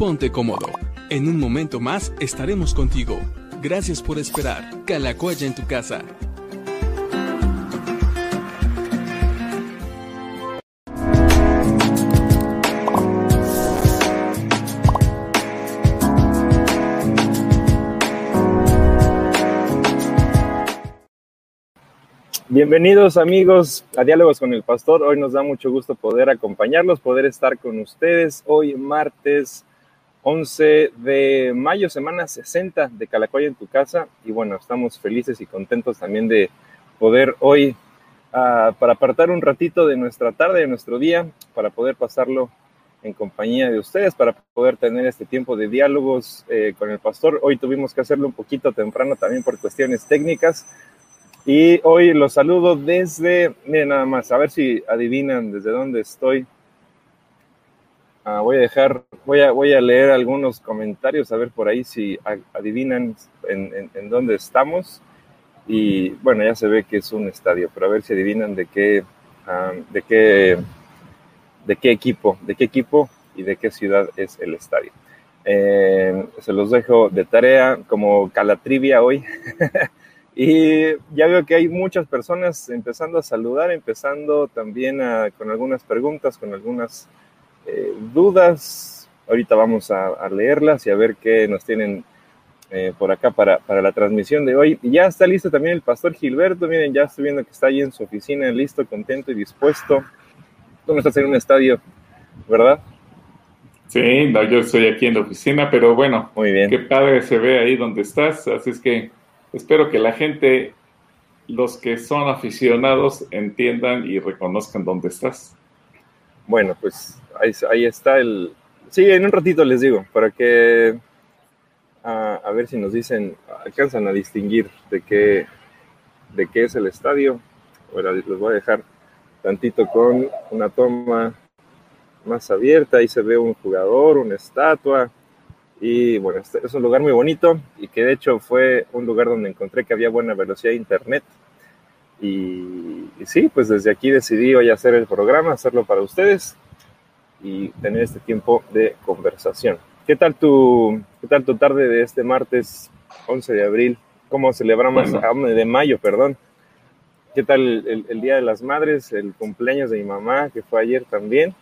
ponte cómodo. En un momento más estaremos contigo. Gracias por esperar. Calacoya en tu casa. Bienvenidos amigos a Diálogos con el Pastor. Hoy nos da mucho gusto poder acompañarlos, poder estar con ustedes. Hoy martes 11 de mayo, semana 60 de Calacoya en tu casa. Y bueno, estamos felices y contentos también de poder hoy, uh, para apartar un ratito de nuestra tarde, de nuestro día, para poder pasarlo en compañía de ustedes, para poder tener este tiempo de diálogos eh, con el pastor. Hoy tuvimos que hacerlo un poquito temprano también por cuestiones técnicas y hoy los saludo desde, miren nada más, a ver si adivinan desde dónde estoy. Ah, voy a dejar, voy a, voy a leer algunos comentarios, a ver por ahí si adivinan en, en, dónde estamos. Y bueno, ya se ve que es un estadio, pero a ver si adivinan de qué, ah, de qué, de qué equipo, de qué equipo y de qué ciudad es el estadio. Eh, se los dejo de tarea como calatrivia hoy. Y ya veo que hay muchas personas empezando a saludar, empezando también a, con algunas preguntas, con algunas eh, dudas. Ahorita vamos a, leerlas y a ver qué nos tienen eh, por acá para, para, la transmisión de hoy. Ya está listo también el pastor Gilberto. Miren, ya estoy viendo que está ahí en su oficina, listo, contento y dispuesto. Tú no estás en un estadio, ¿verdad? Sí, no, yo estoy aquí en la oficina, pero bueno, muy bien. Qué padre se ve ahí donde estás. Así es que espero que la gente, los que son aficionados, entiendan y reconozcan dónde estás. Bueno, pues ahí, está el... Sí, en un ratito les digo, para que... a ver si nos dicen, alcanzan a distinguir de qué, de qué es el estadio. Ahora les voy a dejar tantito con una toma más abierta. Ahí se ve un jugador, una estatua y bueno, este es un lugar muy bonito y que de hecho fue un lugar donde encontré que había buena velocidad de internet. Y, sí, pues desde aquí decidí hoy hacer el programa, hacerlo para ustedes y tener este tiempo de conversación. ¿Qué tal tu, qué tal tu tarde de este martes 11 de abril? ¿Cómo celebramos, bueno. de mayo, perdón? ¿Qué tal el, el Día de las Madres, el cumpleaños de mi mamá, que fue ayer también?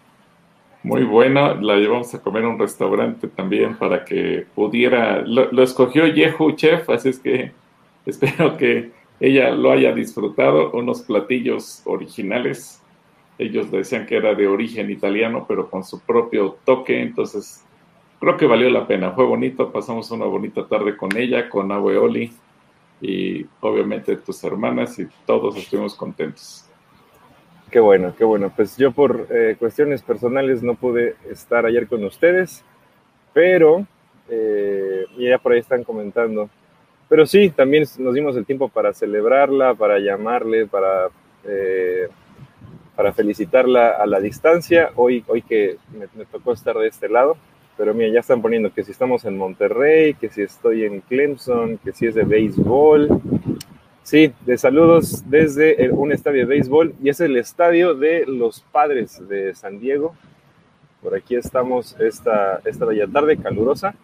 Muy buena, la llevamos a comer a un restaurante también para que pudiera, lo, escogió Yehu Chef, así es que espero que ella lo haya disfrutado, unos platillos originales, ellos decían que era de origen italiano, pero con su propio toque, entonces creo que valió la pena, fue bonito, pasamos una bonita tarde con ella, con Abueoli y obviamente tus hermanas y todos estuvimos contentos. Qué bueno, qué bueno. Pues yo por eh, cuestiones personales no pude estar ayer con ustedes, pero eh, ya por ahí están comentando. Pero sí, también nos dimos el tiempo para celebrarla, para llamarle, para, eh, para felicitarla a la distancia. Hoy, hoy que me, tocó estar de este lado, pero mira, ya están poniendo que si estamos en Monterrey, que si estoy en Clemson, que si es de béisbol, Sí, de saludos desde un estadio de béisbol y es el estadio de los padres de San Diego. Por aquí estamos esta, esta bella tarde calurosa.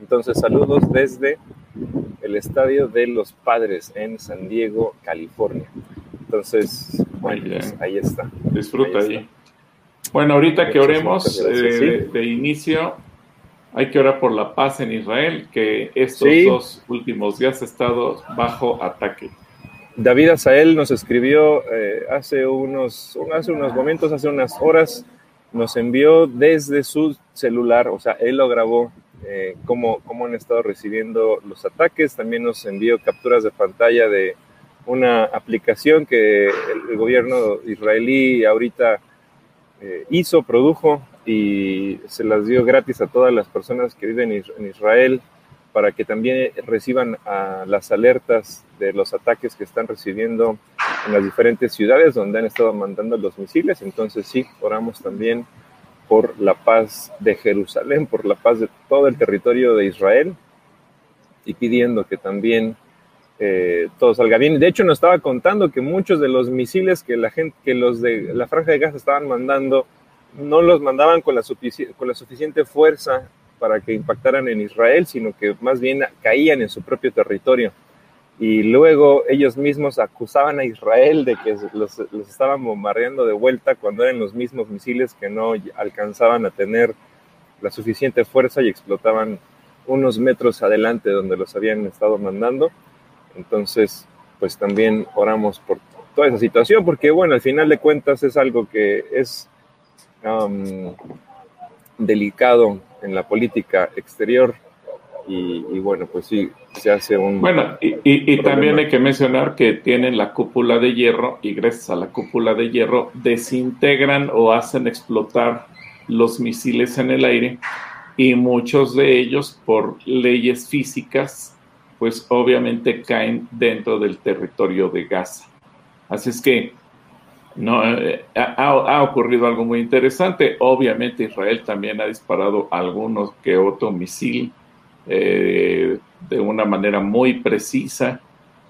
Entonces, saludos desde el estadio de los padres en San Diego, California. Entonces, bueno, pues ahí está. Disfruta ahí. Bueno, ahorita que oremos eh, de inicio, hay que orar por la paz en Israel, que estos dos últimos días ha estado bajo ataque. David Azael nos escribió eh, hace, unos, hace unos momentos, hace unas horas, nos envió desde su celular, o sea, él lo grabó, eh, cómo, cómo, han estado recibiendo los ataques. También nos envió capturas de pantalla de una aplicación que el, gobierno israelí ahorita eh, hizo, produjo y se las dio gratis a todas las personas que viven en Israel para que también reciban las alertas de los ataques que están recibiendo en las diferentes ciudades donde han estado mandando los misiles. Entonces sí, oramos también por la paz de Jerusalén, por la paz de todo el territorio de Israel y pidiendo que también eh, todo salga bien. De hecho, nos estaba contando que muchos de los misiles que la gente, que los de la franja de Gaza estaban mandando, no los mandaban con la, con la suficiente fuerza para que impactaran en Israel, sino que más bien caían en su propio territorio. Y luego ellos mismos acusaban a Israel de que los, los estaban bombardeando de vuelta cuando eran los mismos misiles que no alcanzaban a tener la suficiente fuerza y explotaban unos metros adelante donde los habían estado mandando. Entonces, pues también oramos por toda esa situación, porque bueno, al final de cuentas es algo que es delicado en la política exterior y, bueno, pues sí, se hace un... Bueno, y, y también hay que mencionar que tienen la cúpula de hierro y gracias a la cúpula de hierro desintegran o hacen explotar los misiles en el aire y muchos de ellos por leyes físicas pues obviamente caen dentro del territorio de Gaza. Así es que no, eh, ha, ocurrido algo muy interesante. Obviamente Israel también ha disparado algunos que otro misil eh, de una manera muy precisa.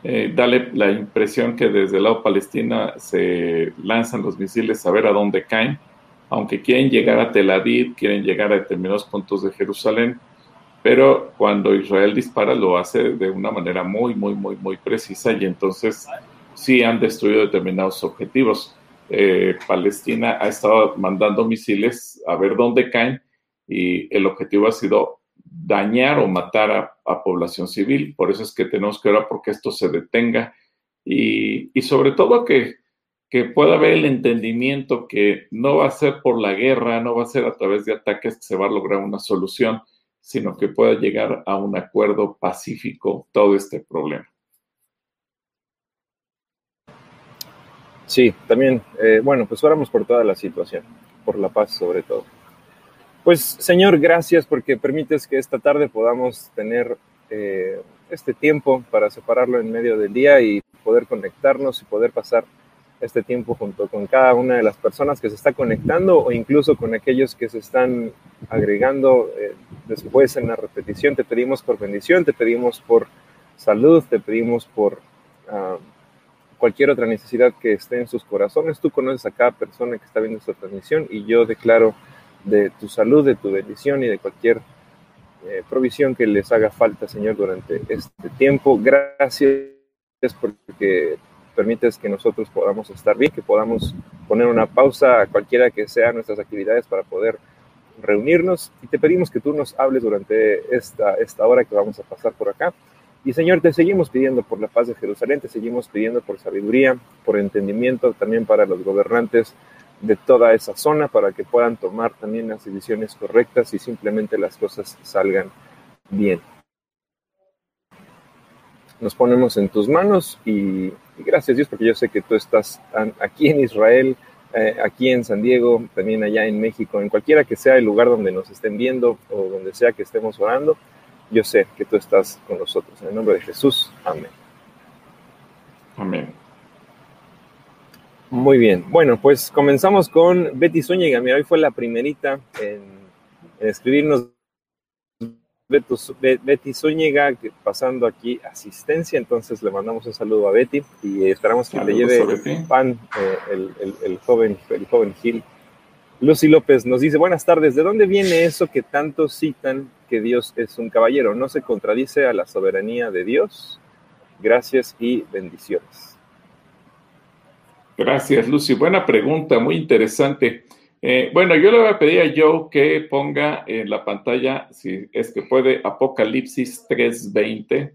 Eh, dale la impresión que desde el lado palestina se lanzan los misiles a ver a dónde caen, aunque quieren llegar a Tel Aviv, quieren llegar a determinados puntos de Jerusalén, pero cuando Israel dispara lo hace de una manera muy, muy, muy, muy precisa y entonces sí han destruido determinados objetivos. Eh, Palestina ha estado mandando misiles a ver dónde caen y el objetivo ha sido dañar o matar a, población civil. Por eso es que tenemos que orar porque esto se detenga y, y sobre todo que, que pueda haber el entendimiento que no va a ser por la guerra, no va a ser a través de ataques que se va a lograr una solución, sino que pueda llegar a un acuerdo pacífico todo este problema. Sí, también, eh, bueno, pues oramos por toda la situación, por la paz sobre todo. Pues Señor, gracias porque permites que esta tarde podamos tener eh, este tiempo para separarlo en medio del día y poder conectarnos y poder pasar este tiempo junto con cada una de las personas que se está conectando o incluso con aquellos que se están agregando eh, después en la repetición. Te pedimos por bendición, te pedimos por salud, te pedimos por... Ah, cualquier otra necesidad que esté en sus corazones. Tú conoces a cada persona que está viendo esta transmisión y yo declaro de tu salud, de tu bendición y de cualquier eh, provisión que les haga falta, Señor, durante este tiempo. Gracias porque permites que nosotros podamos estar bien, que podamos poner una pausa a cualquiera que sean nuestras actividades para poder reunirnos y te pedimos que tú nos hables durante esta, esta hora que vamos a pasar por acá y Señor, te seguimos pidiendo por la paz de Jerusalén, te seguimos pidiendo por sabiduría, por entendimiento también para los gobernantes de toda esa zona, para que puedan tomar también las decisiones correctas y simplemente las cosas salgan bien. Nos ponemos en tus manos y, gracias Dios, porque yo sé que tú estás aquí en Israel, eh, aquí en San Diego, también allá en México, en cualquiera que sea el lugar donde nos estén viendo o donde sea que estemos orando yo sé que tú estás con nosotros. En el nombre de Jesús, amén. Amén. Muy bien. Bueno, pues comenzamos con Betty Zúñiga. Mira, hoy fue la primerita en, escribirnos Betty Zúñiga pasando aquí asistencia. Entonces le mandamos un saludo a Betty y esperamos que le lleve pan eh, el, el, joven, el joven Gil. Lucy López nos dice, buenas tardes, ¿de dónde viene eso que tanto citan que Dios es un caballero? ¿No se contradice a la soberanía de Dios? Gracias y bendiciones. Gracias, Lucy. Buena pregunta, muy interesante. Eh, bueno, yo le voy a pedir a Joe que ponga en la pantalla, si es que puede, Apocalipsis 3:20,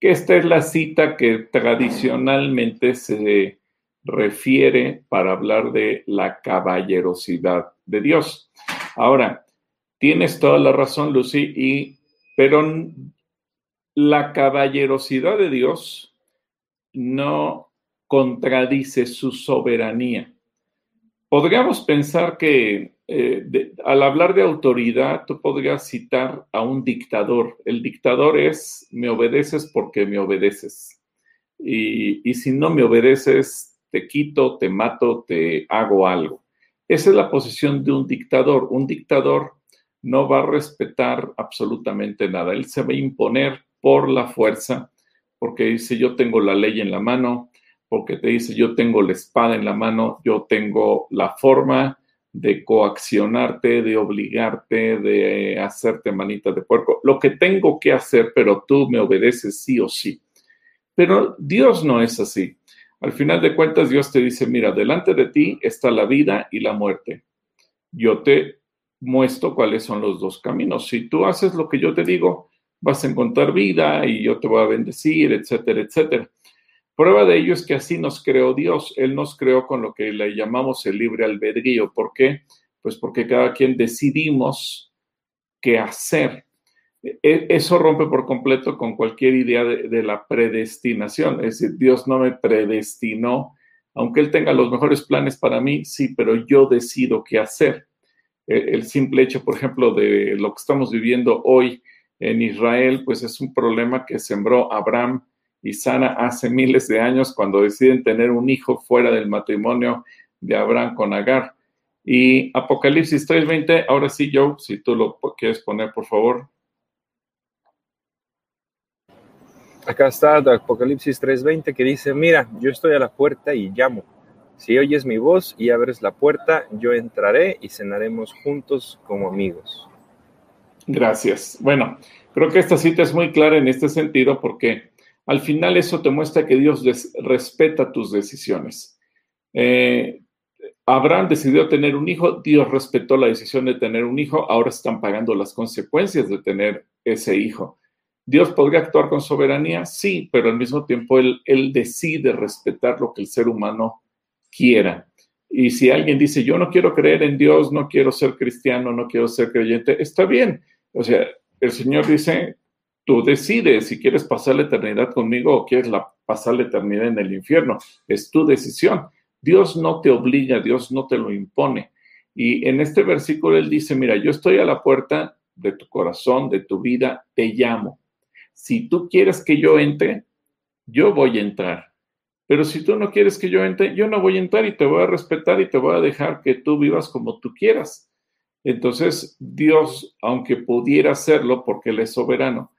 que esta es la cita que tradicionalmente se refiere para hablar de la caballerosidad de Dios. Ahora, tienes toda la razón, Lucy, y, pero la caballerosidad de Dios no contradice su soberanía. Podríamos pensar que eh, al hablar de autoridad, tú podrías citar a un dictador. El dictador es, me obedeces porque me obedeces. Y, y si no me obedeces, te quito, te mato, te hago algo. Esa es la posición de un dictador. Un dictador no va a respetar absolutamente nada. Él se va a imponer por la fuerza, porque dice yo tengo la ley en la mano, porque te dice yo tengo la espada en la mano, yo tengo la forma de coaccionarte, de obligarte, de hacerte manita de puerco. Lo que tengo que hacer, pero tú me obedeces sí o sí. Pero Dios no es así. Al final de cuentas, Dios te dice, mira, delante de ti está la vida y la muerte. Yo te muestro cuáles son los dos caminos. Si tú haces lo que yo te digo, vas a encontrar vida y yo te voy a bendecir, etcétera, etcétera. Prueba de ello es que así nos creó Dios. Él nos creó con lo que le llamamos el libre albedrío. ¿Por qué? Pues porque cada quien decidimos qué hacer. E, eso rompe por completo con cualquier idea de, la predestinación. Es decir, Dios no me predestinó, aunque Él tenga los mejores planes para mí, sí, pero yo decido qué hacer. E, el simple hecho, por ejemplo, de lo que estamos viviendo hoy en Israel, pues es un problema que sembró Abraham y Sara hace miles de años cuando deciden tener un hijo fuera del matrimonio de Abraham con Agar. Y Apocalipsis 3:20, ahora sí, Joe, si tú lo quieres poner, por favor. Acá está Apocalipsis 3:20 que dice, mira, yo estoy a la puerta y llamo. Si oyes mi voz y abres la puerta, yo entraré y cenaremos juntos como amigos. Gracias. Bueno, creo que esta cita es muy clara en este sentido porque al final eso te muestra que Dios respeta tus decisiones. Eh, Abraham decidió tener un hijo, Dios respetó la decisión de tener un hijo, ahora están pagando las consecuencias de tener ese hijo. Dios podría actuar con soberanía, sí, pero al mismo tiempo él, él decide respetar lo que el ser humano quiera. Y si alguien dice, yo no quiero creer en Dios, no quiero ser cristiano, no quiero ser creyente, está bien. O sea, el Señor dice, Tú decides si quieres pasar la eternidad conmigo o quieres la, pasar la eternidad en el infierno. Es tu decisión. Dios no te obliga, Dios no te lo impone. Y en este versículo él dice, mira, yo estoy a la puerta de tu corazón, de tu vida, te llamo. Si tú quieres que yo entre, yo voy a entrar. Pero si tú no quieres que yo entre, yo no voy a entrar y te voy a respetar y te voy a dejar que tú vivas como tú quieras. Entonces, Dios, aunque pudiera hacerlo porque Él es soberano,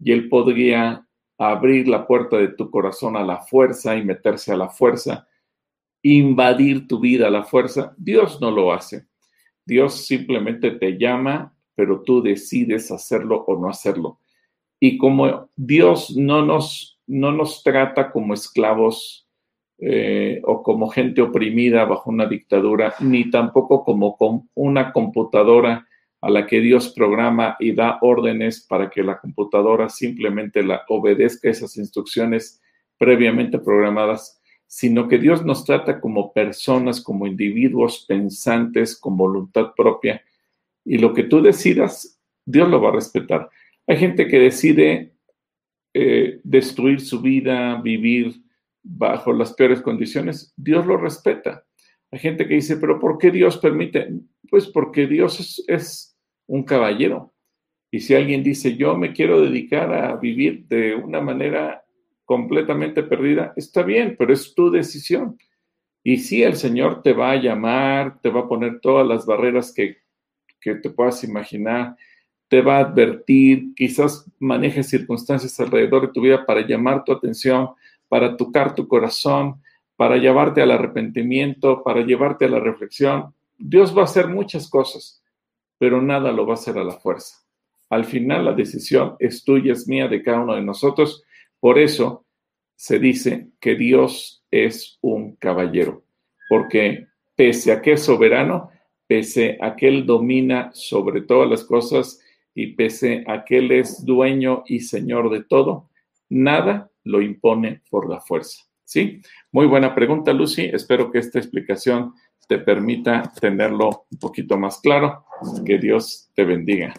y Él podría abrir la puerta de tu corazón a la fuerza y meterse a la fuerza, invadir tu vida a la fuerza. Dios no lo hace. Dios simplemente te llama, pero tú decides hacerlo o no hacerlo. Y como Dios no nos, no nos trata como esclavos eh, o como gente oprimida bajo una dictadura, ni tampoco como una computadora a la que Dios programa y da órdenes para que la computadora simplemente la obedezca esas instrucciones previamente programadas, sino que Dios nos trata como personas, como individuos pensantes, con voluntad propia, y lo que tú decidas, Dios lo va a respetar. Hay gente que decide eh, destruir su vida, vivir bajo las peores condiciones, Dios lo respeta. Hay gente que dice, pero ¿por qué Dios permite? Pues porque Dios es un caballero. Y si alguien dice, yo me quiero dedicar a vivir de una manera completamente perdida, está bien, pero es tu decisión. Y si el Señor te va a llamar, te va a poner todas las barreras que, que te puedas imaginar, te va a advertir, quizás manejes circunstancias alrededor de tu vida para llamar tu atención, para tocar tu corazón, para llevarte al arrepentimiento, para llevarte a la reflexión. Dios va a hacer muchas cosas pero nada lo va a hacer a la fuerza. Al final la decisión es tuya, es mía, de cada uno de nosotros. Por eso se dice que Dios es un caballero, porque pese a que es soberano, pese a que Él domina sobre todas las cosas y pese a que Él es dueño y señor de todo, nada lo impone por la fuerza. ¿Sí? Muy buena pregunta, Lucy. Espero que esta explicación te permita tenerlo un poquito más claro. Que Dios te bendiga.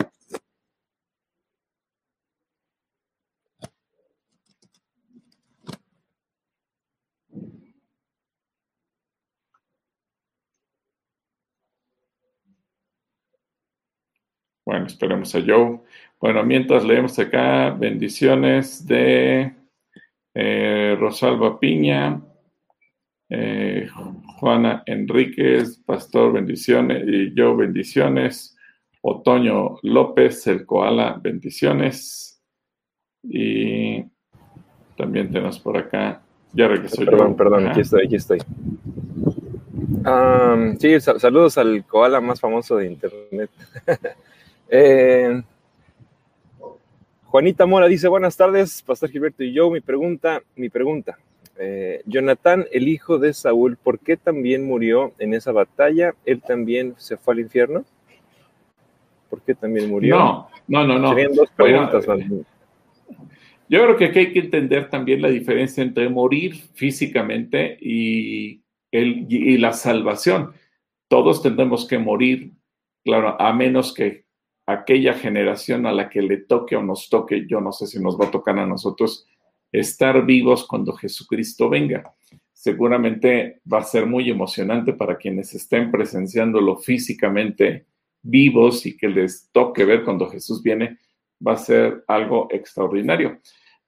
Bueno, esperemos a Joe. Bueno, mientras leemos acá, bendiciones de eh, Rosalba Piña, eh, Juana Enríquez, Pastor, bendiciones, y yo, bendiciones, Otoño López, el Koala, bendiciones, y también tenemos por acá, ya regresó Perdón, perdón, aquí estoy, aquí estoy. sí, saludos al koala más famoso de internet. Eh, Juanita Mora dice, buenas tardes, Pastor Gilberto y yo, mi pregunta, mi pregunta. Eh, Jonathan, el hijo de Saúl, ¿por qué también murió en esa batalla? ¿Él también se fue al infierno? ¿Por qué también murió? No, no, no, no. Serían dos preguntas. yo creo que aquí hay que entender también la diferencia entre morir físicamente y y la salvación. Todos tendremos que morir, claro, a menos que aquella generación a la que le toque o nos toque, yo no sé si nos va a tocar a nosotros, estar vivos cuando Jesucristo venga. Seguramente va a ser muy emocionante para quienes estén presenciándolo físicamente vivos y que les toque ver cuando Jesús viene, va a ser algo extraordinario.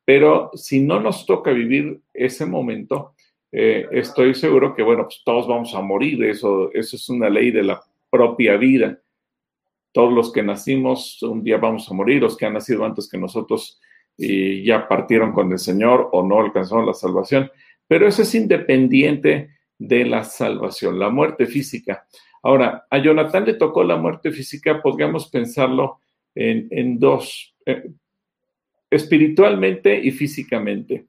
Pero si no nos toca vivir ese momento, eh, estoy seguro que, bueno, pues todos vamos a morir, eso, eso es una ley de la propia vida. Todos los que nacimos un día vamos a morir, los que han nacido antes que nosotros y ya partieron con el Señor o no alcanzaron la salvación, pero eso es independiente de la salvación, la muerte física. Ahora, a Jonathan le tocó la muerte física, podríamos pensarlo en, dos, eh, espiritualmente y físicamente.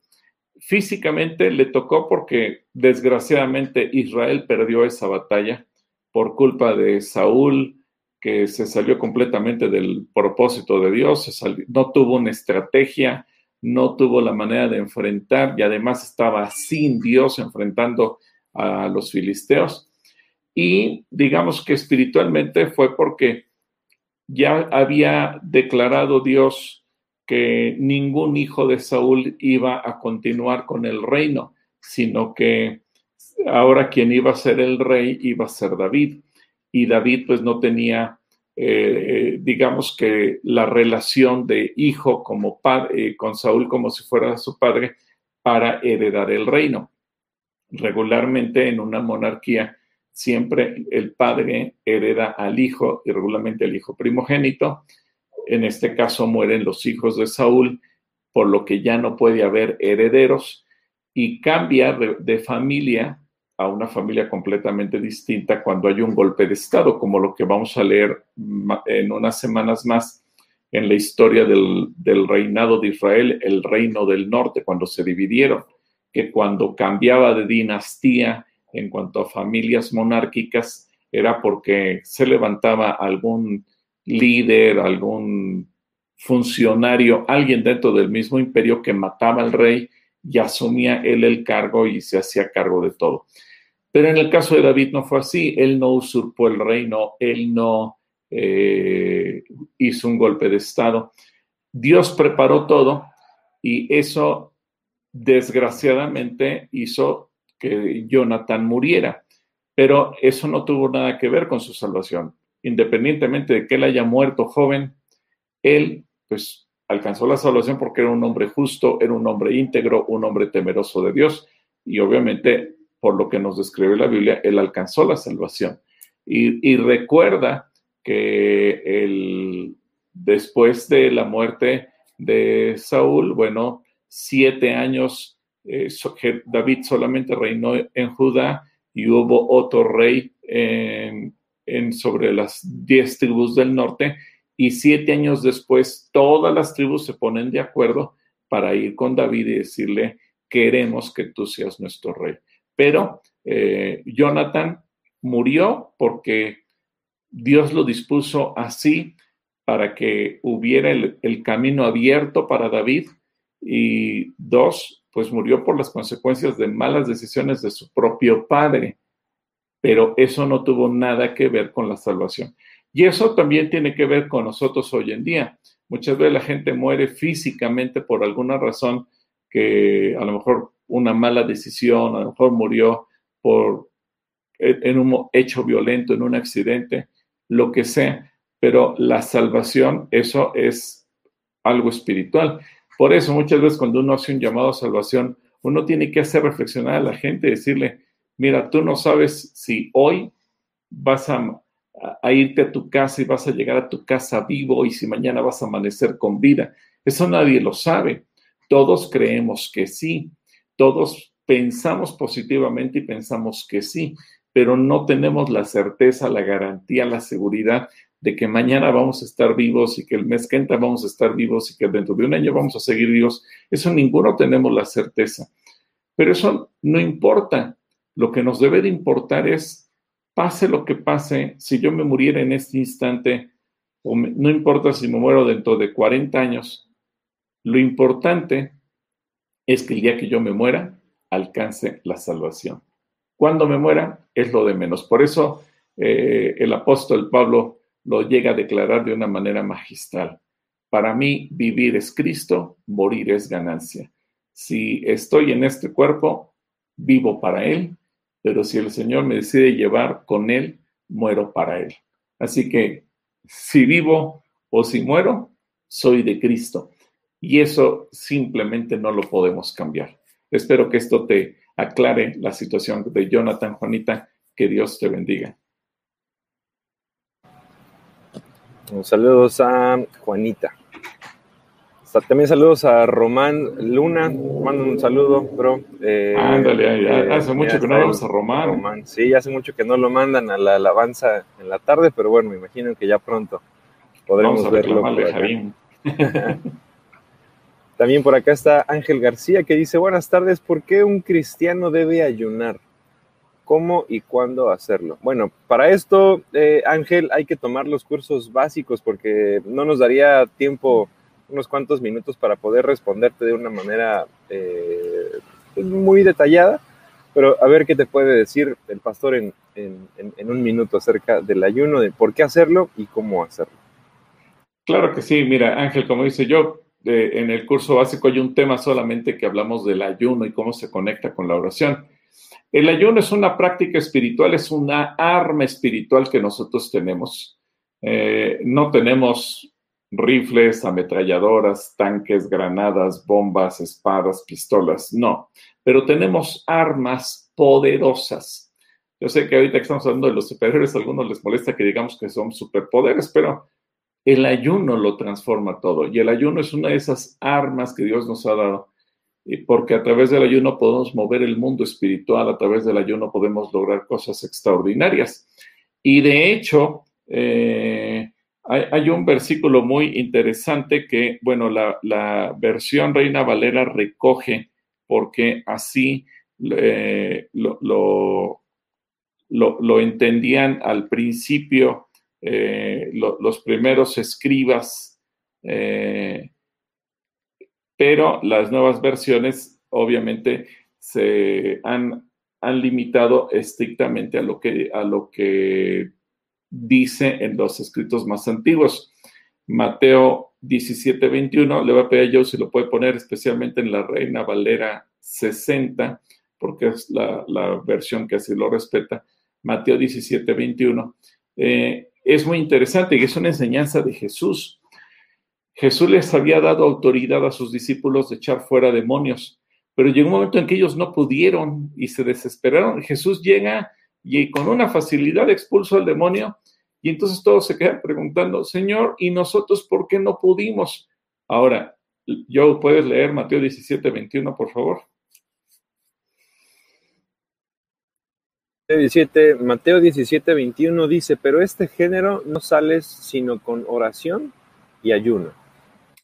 Físicamente le tocó porque desgraciadamente Israel perdió esa batalla por culpa de Saúl, que se salió completamente del propósito de Dios, no tuvo una estrategia, no tuvo la manera de enfrentar y además estaba sin Dios enfrentando a los filisteos. Y digamos que espiritualmente fue porque ya había declarado Dios que ningún hijo de Saúl iba a continuar con el reino, sino que ahora quien iba a ser el rey iba a ser David. Y David pues no tenía, eh, digamos que la relación de hijo como padre, eh, con Saúl como si fuera su padre, para heredar el reino. Regularmente en una monarquía siempre el padre hereda al hijo y regularmente el hijo primogénito en este caso mueren los hijos de Saúl, por lo que ya no puede haber herederos y cambia de, familia a una familia completamente distinta cuando hay un golpe de Estado, como lo que vamos a leer en unas semanas más en la historia del, del, reinado de Israel, el reino del norte, cuando se dividieron, que cuando cambiaba de dinastía en cuanto a familias monárquicas, era porque se levantaba algún líder, algún funcionario, alguien dentro del mismo imperio que mataba al rey y asumía él el cargo y se hacía cargo de todo. Pero en el caso de David no fue así, él no usurpó el reino, él no eh, hizo un golpe de Estado. Dios preparó todo y eso desgraciadamente hizo que Jonathan muriera, pero eso no tuvo nada que ver con su salvación independientemente de que él haya muerto joven, él pues alcanzó la salvación porque era un hombre justo, era un hombre íntegro, un hombre temeroso de Dios y obviamente por lo que nos describe la Biblia, él alcanzó la salvación. Y, recuerda que después de la muerte de Saúl, bueno, siete años, eh, David solamente reinó en Judá y hubo otro rey en, sobre las diez tribus del norte y siete años después todas las tribus se ponen de acuerdo para ir con David y decirle, queremos que tú seas nuestro rey. Pero eh, Jonathan murió porque Dios lo dispuso así para que hubiera el, el camino abierto para David y dos, pues murió por las consecuencias de malas decisiones de su propio padre pero eso no tuvo nada que ver con la salvación. Y eso también tiene que ver con nosotros hoy en día. Muchas veces la gente muere físicamente por alguna razón que a lo mejor una mala decisión, a lo mejor murió por en un hecho violento, en un accidente, lo que sea, pero la salvación, eso es algo espiritual. Por eso muchas veces cuando uno hace un llamado a salvación, uno tiene que hacer reflexionar a la gente, decirle, mira, tú no sabes si hoy vas a, irte a tu casa y vas a llegar a tu casa vivo y si mañana vas a amanecer con vida. Eso nadie lo sabe. Todos creemos que sí. Todos pensamos positivamente y pensamos que sí. pero no tenemos la certeza, la garantía, la seguridad de que mañana vamos a estar vivos y que el mes que entra vamos a estar vivos y que dentro de un año vamos a seguir vivos. Eso ninguno tenemos la certeza. Pero eso no importa. Lo que nos debe de importar es, pase lo que pase, si yo me muriera en este instante, o no importa si me muero dentro de 40 años, lo importante es que el día que yo me muera, alcance la salvación. Cuando me muera, es lo de menos. Por eso eh, el apóstol Pablo lo llega a declarar de una manera magistral. Para mí, vivir es Cristo, morir es ganancia. Si estoy en este cuerpo, vivo para Él, pero si el Señor me decide llevar con Él, muero para Él. Así que si vivo o si muero, soy de Cristo. Y eso simplemente no lo podemos cambiar. Espero que esto te aclare la situación de Jonathan, Juanita. Que Dios te bendiga. Saludos a Juanita. También saludos a Román Luna. Mando un saludo, bro. Eh, Ándale, eh, hace mucho que no vamos a Román. Román. Sí, hace mucho que no lo mandan a la alabanza en la tarde, pero bueno, me imagino que ya pronto podremos verlo. También por acá está Ángel García que dice, buenas tardes, ¿por qué un cristiano debe ayunar? cómo y cuándo hacerlo. Bueno, para esto, eh, Ángel, hay que tomar los cursos básicos porque no nos daría tiempo, unos cuantos minutos para poder responderte de una manera eh, muy detallada, pero a ver qué te puede decir el pastor en, un minuto acerca del ayuno, de por qué hacerlo y cómo hacerlo. Claro que sí, mira, Ángel, como dice yo, eh, en el curso básico hay un tema solamente que hablamos del ayuno y cómo se conecta con la oración. El ayuno es una práctica espiritual, es una arma espiritual que nosotros tenemos. Eh, no tenemos rifles, ametralladoras, tanques, granadas, bombas, espadas, pistolas, no, pero tenemos armas poderosas. Yo sé que ahorita que estamos hablando de los superhéroes, a algunos les molesta que digamos que son superpoderes, pero el ayuno lo transforma todo y el ayuno es una de esas armas que Dios nos ha dado porque a través del ayuno podemos mover el mundo espiritual, a través del ayuno podemos lograr cosas extraordinarias. Y de hecho, eh, hay, un versículo muy interesante que, bueno, la, versión Reina Valera recoge porque así eh, lo, lo, entendían al principio eh, los primeros escribas pero las nuevas versiones obviamente se han, han limitado estrictamente a lo, que, a lo que dice en los escritos más antiguos. Mateo 17, 21, le va a pedir a yo si lo puede poner especialmente en la Reina Valera 60, porque es la, versión que así lo respeta. Mateo 17, 21. Eh, es muy interesante y es una enseñanza de Jesús. Jesús les había dado autoridad a sus discípulos de echar fuera demonios, pero llegó un momento en que ellos no pudieron y se desesperaron. Jesús llega y con una facilidad expulsó al demonio y entonces todos se quedan preguntando, Señor, ¿y nosotros por qué no pudimos? Ahora, yo puedes leer Mateo 17, 21, por favor. Mateo 17, 21 dice, pero este género no sales sino con oración y ayuno.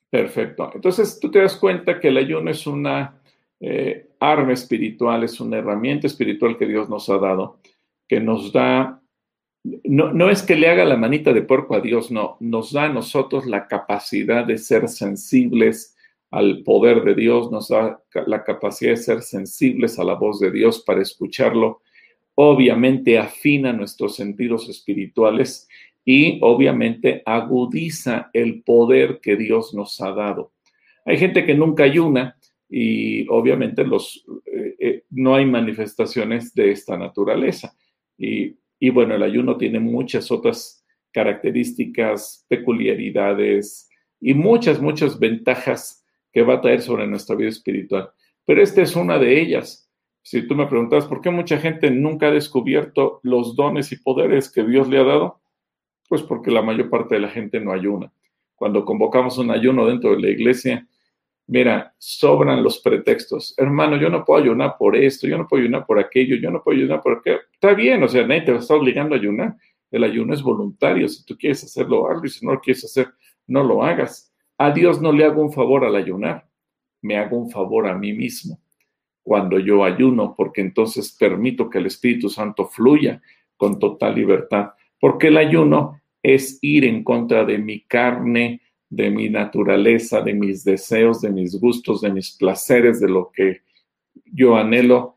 Perfecto. Entonces tú te das cuenta que el ayuno es una eh, arma espiritual, es una herramienta espiritual que Dios nos ha dado, que nos da, no, no es que le haga la manita de puerco a Dios, no, nos da a nosotros la capacidad de ser sensibles al poder de Dios, nos da la capacidad de ser sensibles a la voz de Dios para escucharlo. Obviamente afina nuestros sentidos espirituales y obviamente agudiza el poder que Dios nos ha dado. Hay gente que nunca ayuna y obviamente los, eh, eh, no hay manifestaciones de esta naturaleza. Y, y, bueno, el ayuno tiene muchas otras características, peculiaridades y muchas, muchas ventajas que va a traer sobre nuestra vida espiritual. Pero esta es una de ellas. Si tú me preguntas por qué mucha gente nunca ha descubierto los dones y poderes que Dios le ha dado, pues porque la mayor parte de la gente no ayuna. Cuando convocamos un ayuno dentro de la iglesia, Mira, sobran los pretextos. Hermano, yo no puedo ayunar por esto, yo no puedo ayunar por aquello, yo no puedo ayunar por aquello. Está bien, o sea, nadie te está obligando a ayunar. El ayuno es voluntario. Si tú quieres hacerlo, hazlo. Y si no lo quieres hacer, no lo hagas. A Dios no le hago un favor al ayunar. Me hago un favor a mí mismo cuando yo ayuno, porque entonces permito que el Espíritu Santo fluya con total libertad. Porque el ayuno es ir en contra de mi carne, de mi naturaleza, de mis deseos, de mis gustos, de mis placeres, de lo que yo anhelo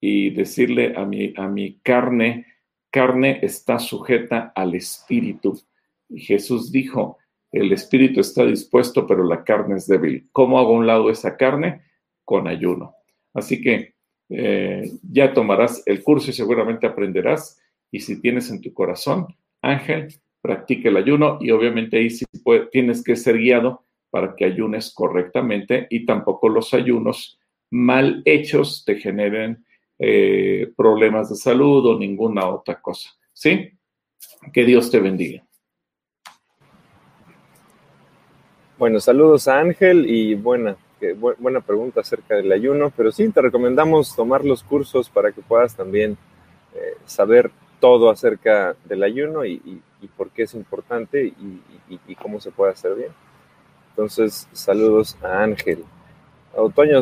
y decirle a mi, a mi carne, carne está sujeta al espíritu. Y Jesús dijo, el espíritu está dispuesto, pero la carne es débil. ¿Cómo hago un lado esa carne? Con ayuno. Así que eh, ya tomarás el curso y seguramente aprenderás. Y si tienes en tu corazón, Ángel, practica el ayuno y obviamente ahí sí tienes que ser guiado para que ayunes correctamente y tampoco los ayunos mal hechos te generen eh, problemas de salud o ninguna otra cosa. ¿Sí? Que Dios te bendiga. Bueno, saludos a Ángel y buena, buena pregunta acerca del ayuno, pero sí, te recomendamos tomar los cursos para que puedas también eh, saber todo acerca del ayuno y, por qué es importante y, cómo se puede hacer bien. Entonces, saludos a Ángel. Otoño,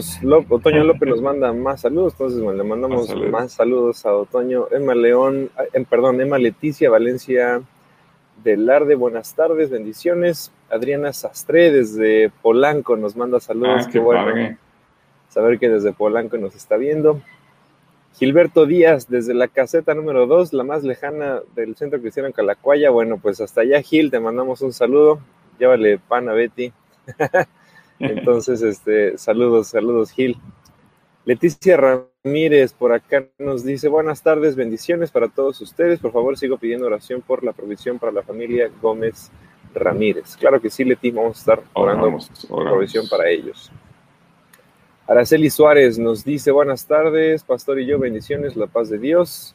Otoño López nos manda más saludos, entonces le mandamos más saludos. a Otoño, Emma León, em, perdón, Emma Leticia Valencia Velarde, buenas tardes, bendiciones. Adriana Sastre desde Polanco nos manda saludos, ah, qué, bueno saber que desde Polanco nos está viendo. Gilberto Díaz, desde la caseta número 2, la más lejana del Centro Cristiano en Calacuaya. Bueno, pues hasta allá, Gil, te mandamos un saludo. Llévale pan a Betty. Entonces, este, saludos, saludos, Gil. Leticia Ramírez por acá nos dice, buenas tardes, bendiciones para todos ustedes. Por favor, sigo pidiendo oración por la provisión para la familia Gómez Ramírez. Claro que sí, Leti, vamos a estar orando por provisión para ellos. Araceli Suárez nos dice buenas tardes, pastor y yo, bendiciones, la paz de Dios.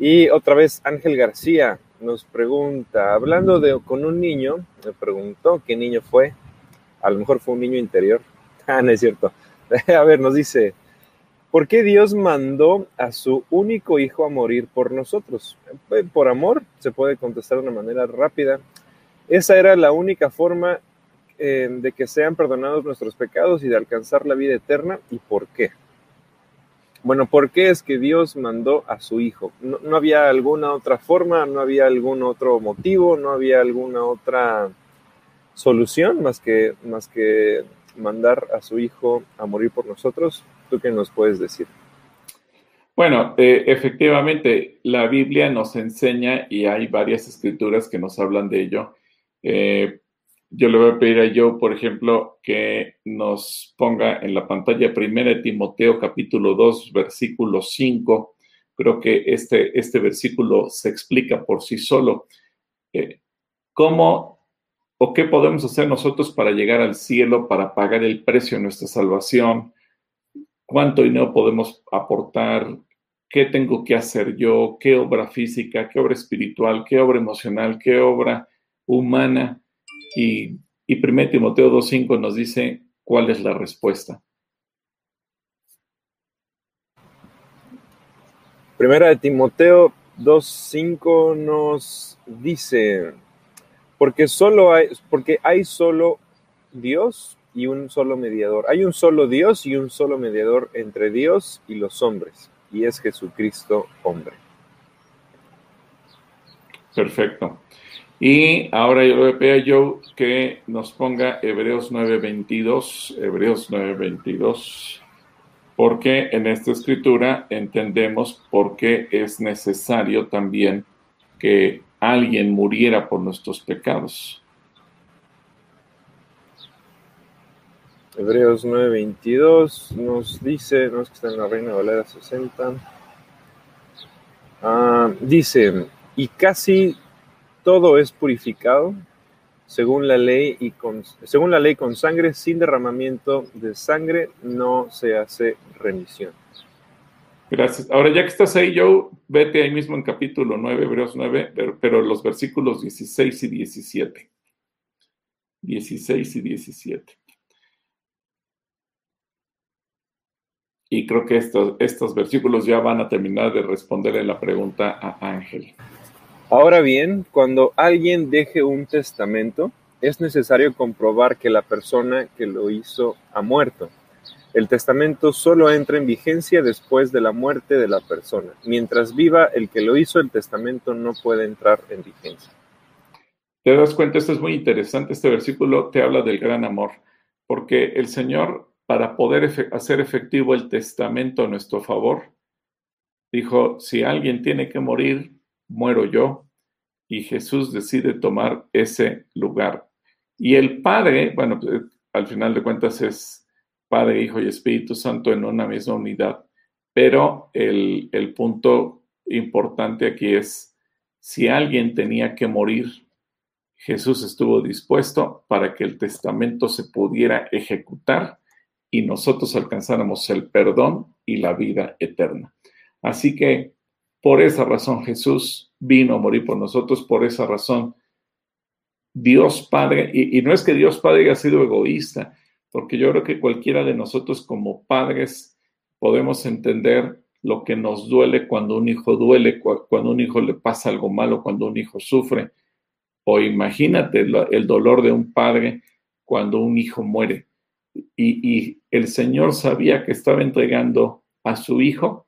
Y otra vez Ángel García nos pregunta, hablando de con un niño, me preguntó qué niño fue, a lo mejor fue un niño interior. Ah, no es cierto. a ver, nos dice, ¿por qué Dios mandó a su único hijo a morir por nosotros? Eh, por amor, se puede contestar de una manera rápida. Esa era la única forma de que sean perdonados nuestros pecados y de alcanzar la vida eterna. ¿Y por qué? Bueno, ¿por qué es que Dios mandó a su Hijo? No, no, había alguna otra forma, no había algún otro motivo, no había alguna otra solución más que, más que mandar a su Hijo a morir por nosotros. ¿Tú qué nos puedes decir? Bueno, eh, efectivamente, la Biblia nos enseña y hay varias escrituras que nos hablan de ello. Eh, yo le voy a pedir a Joe, por ejemplo, que nos ponga en la pantalla 1 Timoteo capítulo 2, versículo 5. Creo que este, este versículo se explica por sí solo. Eh, ¿Cómo o qué podemos hacer nosotros para llegar al cielo, para pagar el precio de nuestra salvación? ¿Cuánto dinero podemos aportar? ¿Qué tengo que hacer yo? ¿Qué obra física? ¿Qué obra espiritual? ¿Qué obra emocional? ¿Qué obra humana? Y, y 1 Timoteo 2.5 nos dice cuál es la respuesta. Primera de Timoteo 2.5 nos dice, porque solo hay, porque hay solo Dios y un solo mediador. Hay un solo Dios y un solo mediador entre Dios y los hombres, y es Jesucristo hombre. Perfecto. Y ahora yo le pido a Joe que nos ponga Hebreos 9:22, Hebreos 9:22, porque en esta escritura entendemos por qué es necesario también que alguien muriera por nuestros pecados. Hebreos 9:22 nos dice, no es que está en la Reina Valera 60, ah, dice, y casi todo es purificado según la ley y con, según la ley con sangre, sin derramamiento de sangre no se hace remisión. Gracias. Ahora, ya que estás ahí, Joe, vete ahí mismo en capítulo 9, Hebreos 9, pero, los versículos 16 y 17. 16 y 17. Y creo que estos, estos versículos ya van a terminar de responderle la pregunta a Ángel. Ahora bien, cuando alguien deje un testamento, es necesario comprobar que la persona que lo hizo ha muerto. El testamento solo entra en vigencia después de la muerte de la persona. Mientras viva el que lo hizo, el testamento no puede entrar en vigencia. Te das cuenta, esto es muy interesante, este versículo te habla del gran amor, porque el Señor para poder hacer efectivo el testamento a nuestro favor, dijo, si alguien tiene que morir, muero yo. Y Jesús decide tomar ese lugar. Y el Padre, bueno, pues, al final de cuentas es Padre, Hijo y Espíritu Santo en una misma unidad. Pero el, el punto importante aquí es, si alguien tenía que morir, Jesús estuvo dispuesto para que el testamento se pudiera ejecutar y nosotros alcanzáramos el perdón y la vida eterna. Así que por esa razón Jesús vino a morir por nosotros, por esa razón Dios Padre, y, no es que Dios Padre haya sido egoísta, porque yo creo que cualquiera de nosotros como padres podemos entender lo que nos duele cuando un hijo duele, cuando un hijo le pasa algo malo, cuando un hijo sufre. O imagínate el dolor de un padre cuando un hijo muere y, el Señor sabía que estaba entregando a su hijo,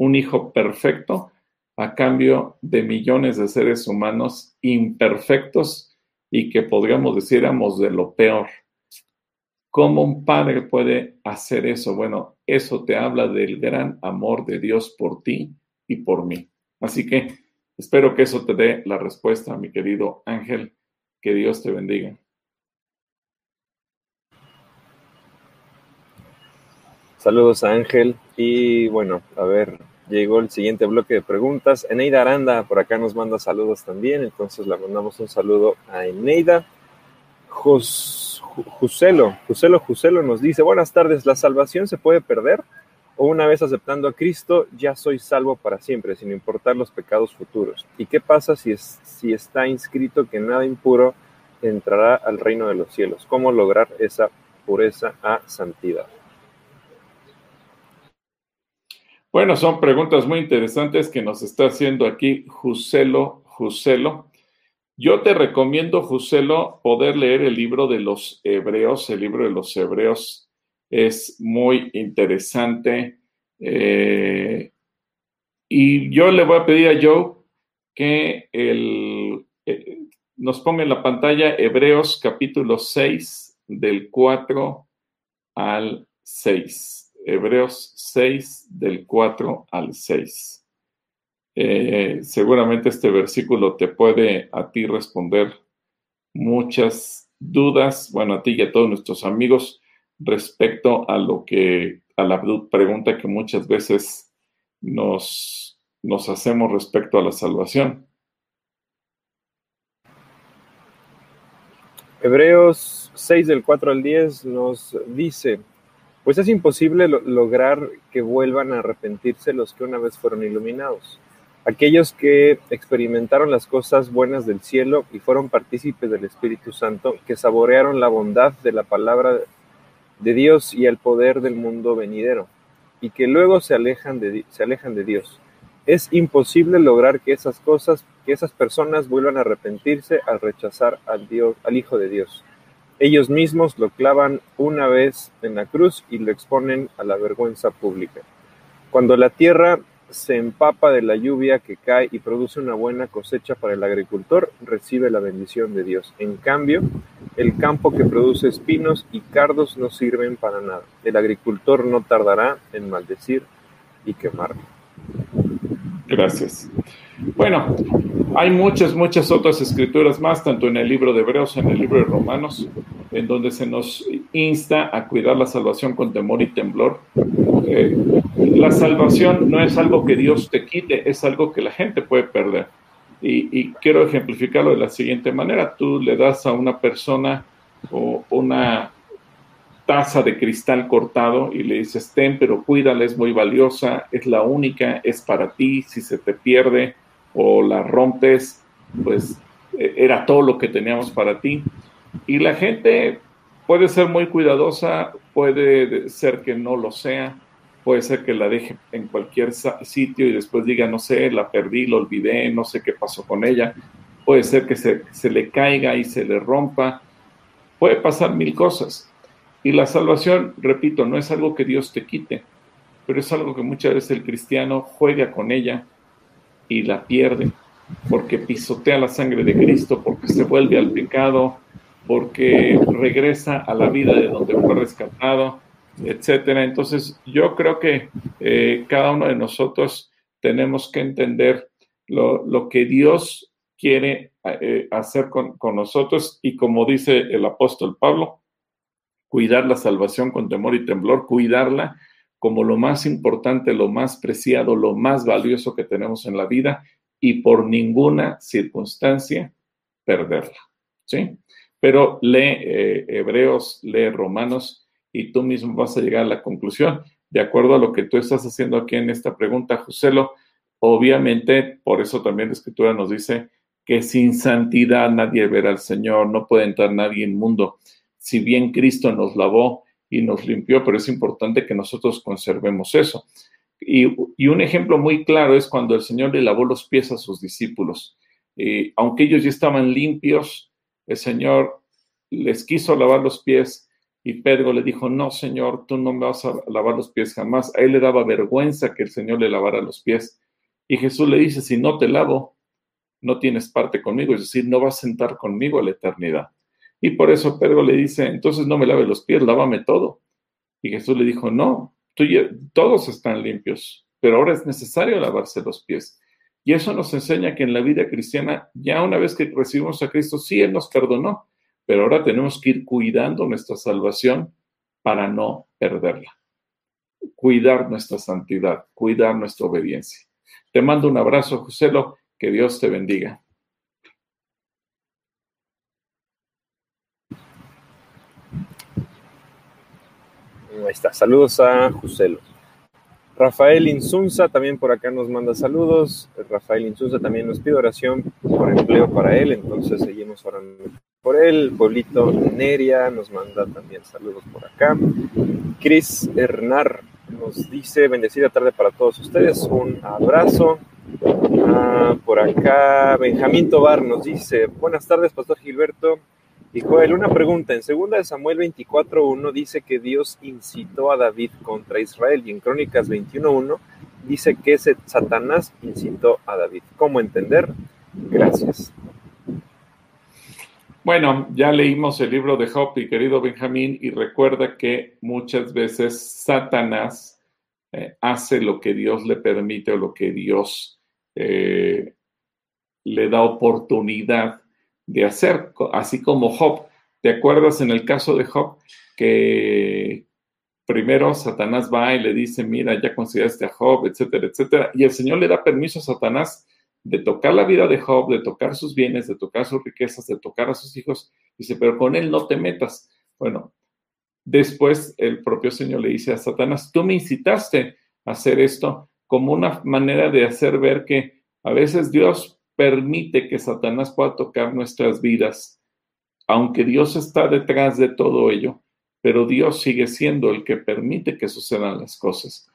un hijo perfecto, a cambio de millones de seres humanos imperfectos y que podríamos decir de lo peor. ¿Cómo un padre puede hacer eso? Bueno, eso te habla del gran amor de Dios por ti y por mí. Así que espero que eso te dé la respuesta, mi querido Ángel. Que Dios te bendiga. Saludos Ángel. Y bueno, a ver, llegó el siguiente bloque de preguntas. Eneida Aranda por acá nos manda saludos también, entonces le mandamos un saludo a Eneida. Juselo, Juselo, Juselo nos dice, buenas tardes, ¿la salvación se puede perder? ¿O una vez aceptando a Cristo, ya soy salvo para siempre, sin importar los pecados futuros? ¿Y qué pasa si, es, si está inscrito que nada impuro entrará al reino de los cielos? ¿Cómo lograr esa pureza a santidad? Bueno, son preguntas muy interesantes que nos está haciendo aquí Juselo Juselo. Yo te recomiendo, Juselo, poder leer el libro de los Hebreos. El libro de los Hebreos es muy interesante. Eh, y yo le voy a pedir a Joe que el, eh, nos ponga en la pantalla Hebreos capítulo 6 del 4 al 6. Hebreos 6 del 4 al 6. Eh, seguramente este versículo te puede a ti responder muchas dudas, bueno, a ti y a todos nuestros amigos respecto a lo que, a la pregunta que muchas veces nos, nos hacemos respecto a la salvación. Hebreos 6 del 4 al 10 nos dice, pues es imposible lograr que vuelvan a arrepentirse los que una vez fueron iluminados. Aquellos que experimentaron las cosas buenas del cielo y fueron partícipes del Espíritu Santo, que saborearon la bondad de la palabra de Dios y el poder del mundo venidero, y que luego se alejan de, se alejan de Dios. Es imposible lograr que esas cosas, que esas personas vuelvan a arrepentirse al rechazar al Dios, al Hijo de Dios. Ellos mismos lo clavan una vez en la cruz y lo exponen a la vergüenza pública. Cuando la tierra se empapa de la lluvia que cae y produce una buena cosecha para el agricultor, recibe la bendición de Dios. En cambio, el campo que produce espinos y cardos no sirven para nada. El agricultor no tardará en maldecir y quemarlo. Gracias. Bueno, hay muchas, muchas otras escrituras más, tanto en el libro de Hebreos, en el libro de Romanos, en donde se nos insta a cuidar la salvación con temor y temblor. Eh, la salvación no es algo que Dios te quite, es algo que la gente puede perder. Y, quiero ejemplificarlo de la siguiente manera. Tú le das a una persona o una taza de cristal cortado y le dices, ten, pero cuídala, es muy valiosa, es la única, es para ti, si se te pierde o la rompes, pues e, era todo lo que teníamos para ti. Y la gente puede ser muy cuidadosa, puede ser que no lo sea, puede ser que la deje en cualquier sitio y después diga, no sé, la perdí, la olvidé, no sé qué pasó con ella. Puede ser que se, se le caiga y se le rompa. Puede pasar mil cosas. Y la salvación, repito, no es algo que Dios te quite, pero es algo que muchas veces el cristiano juega con ella y la pierde, porque pisotea la sangre de Cristo, porque se vuelve al pecado, porque regresa a la vida de donde fue rescatado etcétera. Entonces, yo creo que eh, cada uno de nosotros tenemos que entender lo, que Dios quiere eh, hacer con, con, nosotros y como dice el apóstol Pablo, cuidar la salvación con temor y temblor, cuidarla como lo más importante, lo más preciado, lo más valioso que tenemos en la vida y por ninguna circunstancia perderla. ¿Sí? Pero lee eh, Hebreos, lee Romanos y tú mismo vas a llegar a la conclusión. De acuerdo a lo que tú estás haciendo aquí en esta pregunta, Joselo, obviamente, por eso también la escritura nos dice que sin santidad nadie verá al Señor, no puede entrar nadie inmundo. Si bien Cristo nos lavó y nos limpió, pero es importante que nosotros conservemos eso. Y, un ejemplo muy claro es cuando el Señor le lavó los pies a sus discípulos. Eh, aunque ellos ya estaban limpios, el Señor les quiso lavar los pies y Pedro le dijo, no, Señor, tú no me vas a lavar los pies jamás. A él le daba vergüenza que el Señor le lavara los pies. Y Jesús le dice, si no te lavo, no tienes parte conmigo, es decir, no vas a sentar conmigo a la eternidad. Y por eso Pedro le dice, entonces no me lave los pies, lávame todo. Y Jesús le dijo, no, tú todos están limpios, pero ahora es necesario lavarse los pies. Y eso nos enseña que en la vida cristiana, ya una vez que recibimos a Cristo, sí, Él nos perdonó, pero ahora tenemos que ir cuidando nuestra salvación para no perderla. Cuidar nuestra santidad, cuidar nuestra obediencia. Te mando un abrazo, Joselo, que Dios te bendiga. Ahí está. Saludos a Joselo. Rafael Insunza también por acá nos manda saludos. Rafael Insunza también nos pide oración por empleo para él, entonces seguimos orando por él. Pueblito Neria nos manda también saludos por acá. Cris Hernar nos dice bendecida tarde para todos ustedes. Un abrazo. Ah, por acá Benjamín Tobar nos dice buenas tardes, Pastor Gilberto. Y Joel, una pregunta. En 2 Samuel 24.1 dice que Dios incitó a David contra Israel y en Crónicas 21.1 dice que Satanás incitó a David. ¿Cómo entender? Gracias. Bueno, ya leímos el libro de Job, y querido Benjamín, y recuerda que muchas veces Satanás eh, hace lo que Dios le permite o lo que Dios eh, le da oportunidad de hacer, así como Job. ¿Te acuerdas en el caso de Job que primero Satanás va y le dice, mira, ya consideraste a Job, etcétera, etcétera, y el Señor le da permiso a Satanás de tocar la vida de Job, de tocar sus bienes, de tocar sus riquezas, de tocar a sus hijos. Dice, pero con él no te metas. Bueno, después el propio Señor le dice a Satanás, tú me incitaste a hacer esto como una manera de hacer ver que a veces Dios permite que Satanás pueda tocar nuestras vidas, aunque Dios está detrás de todo ello, pero Dios sigue siendo el que permite que sucedan las cosas.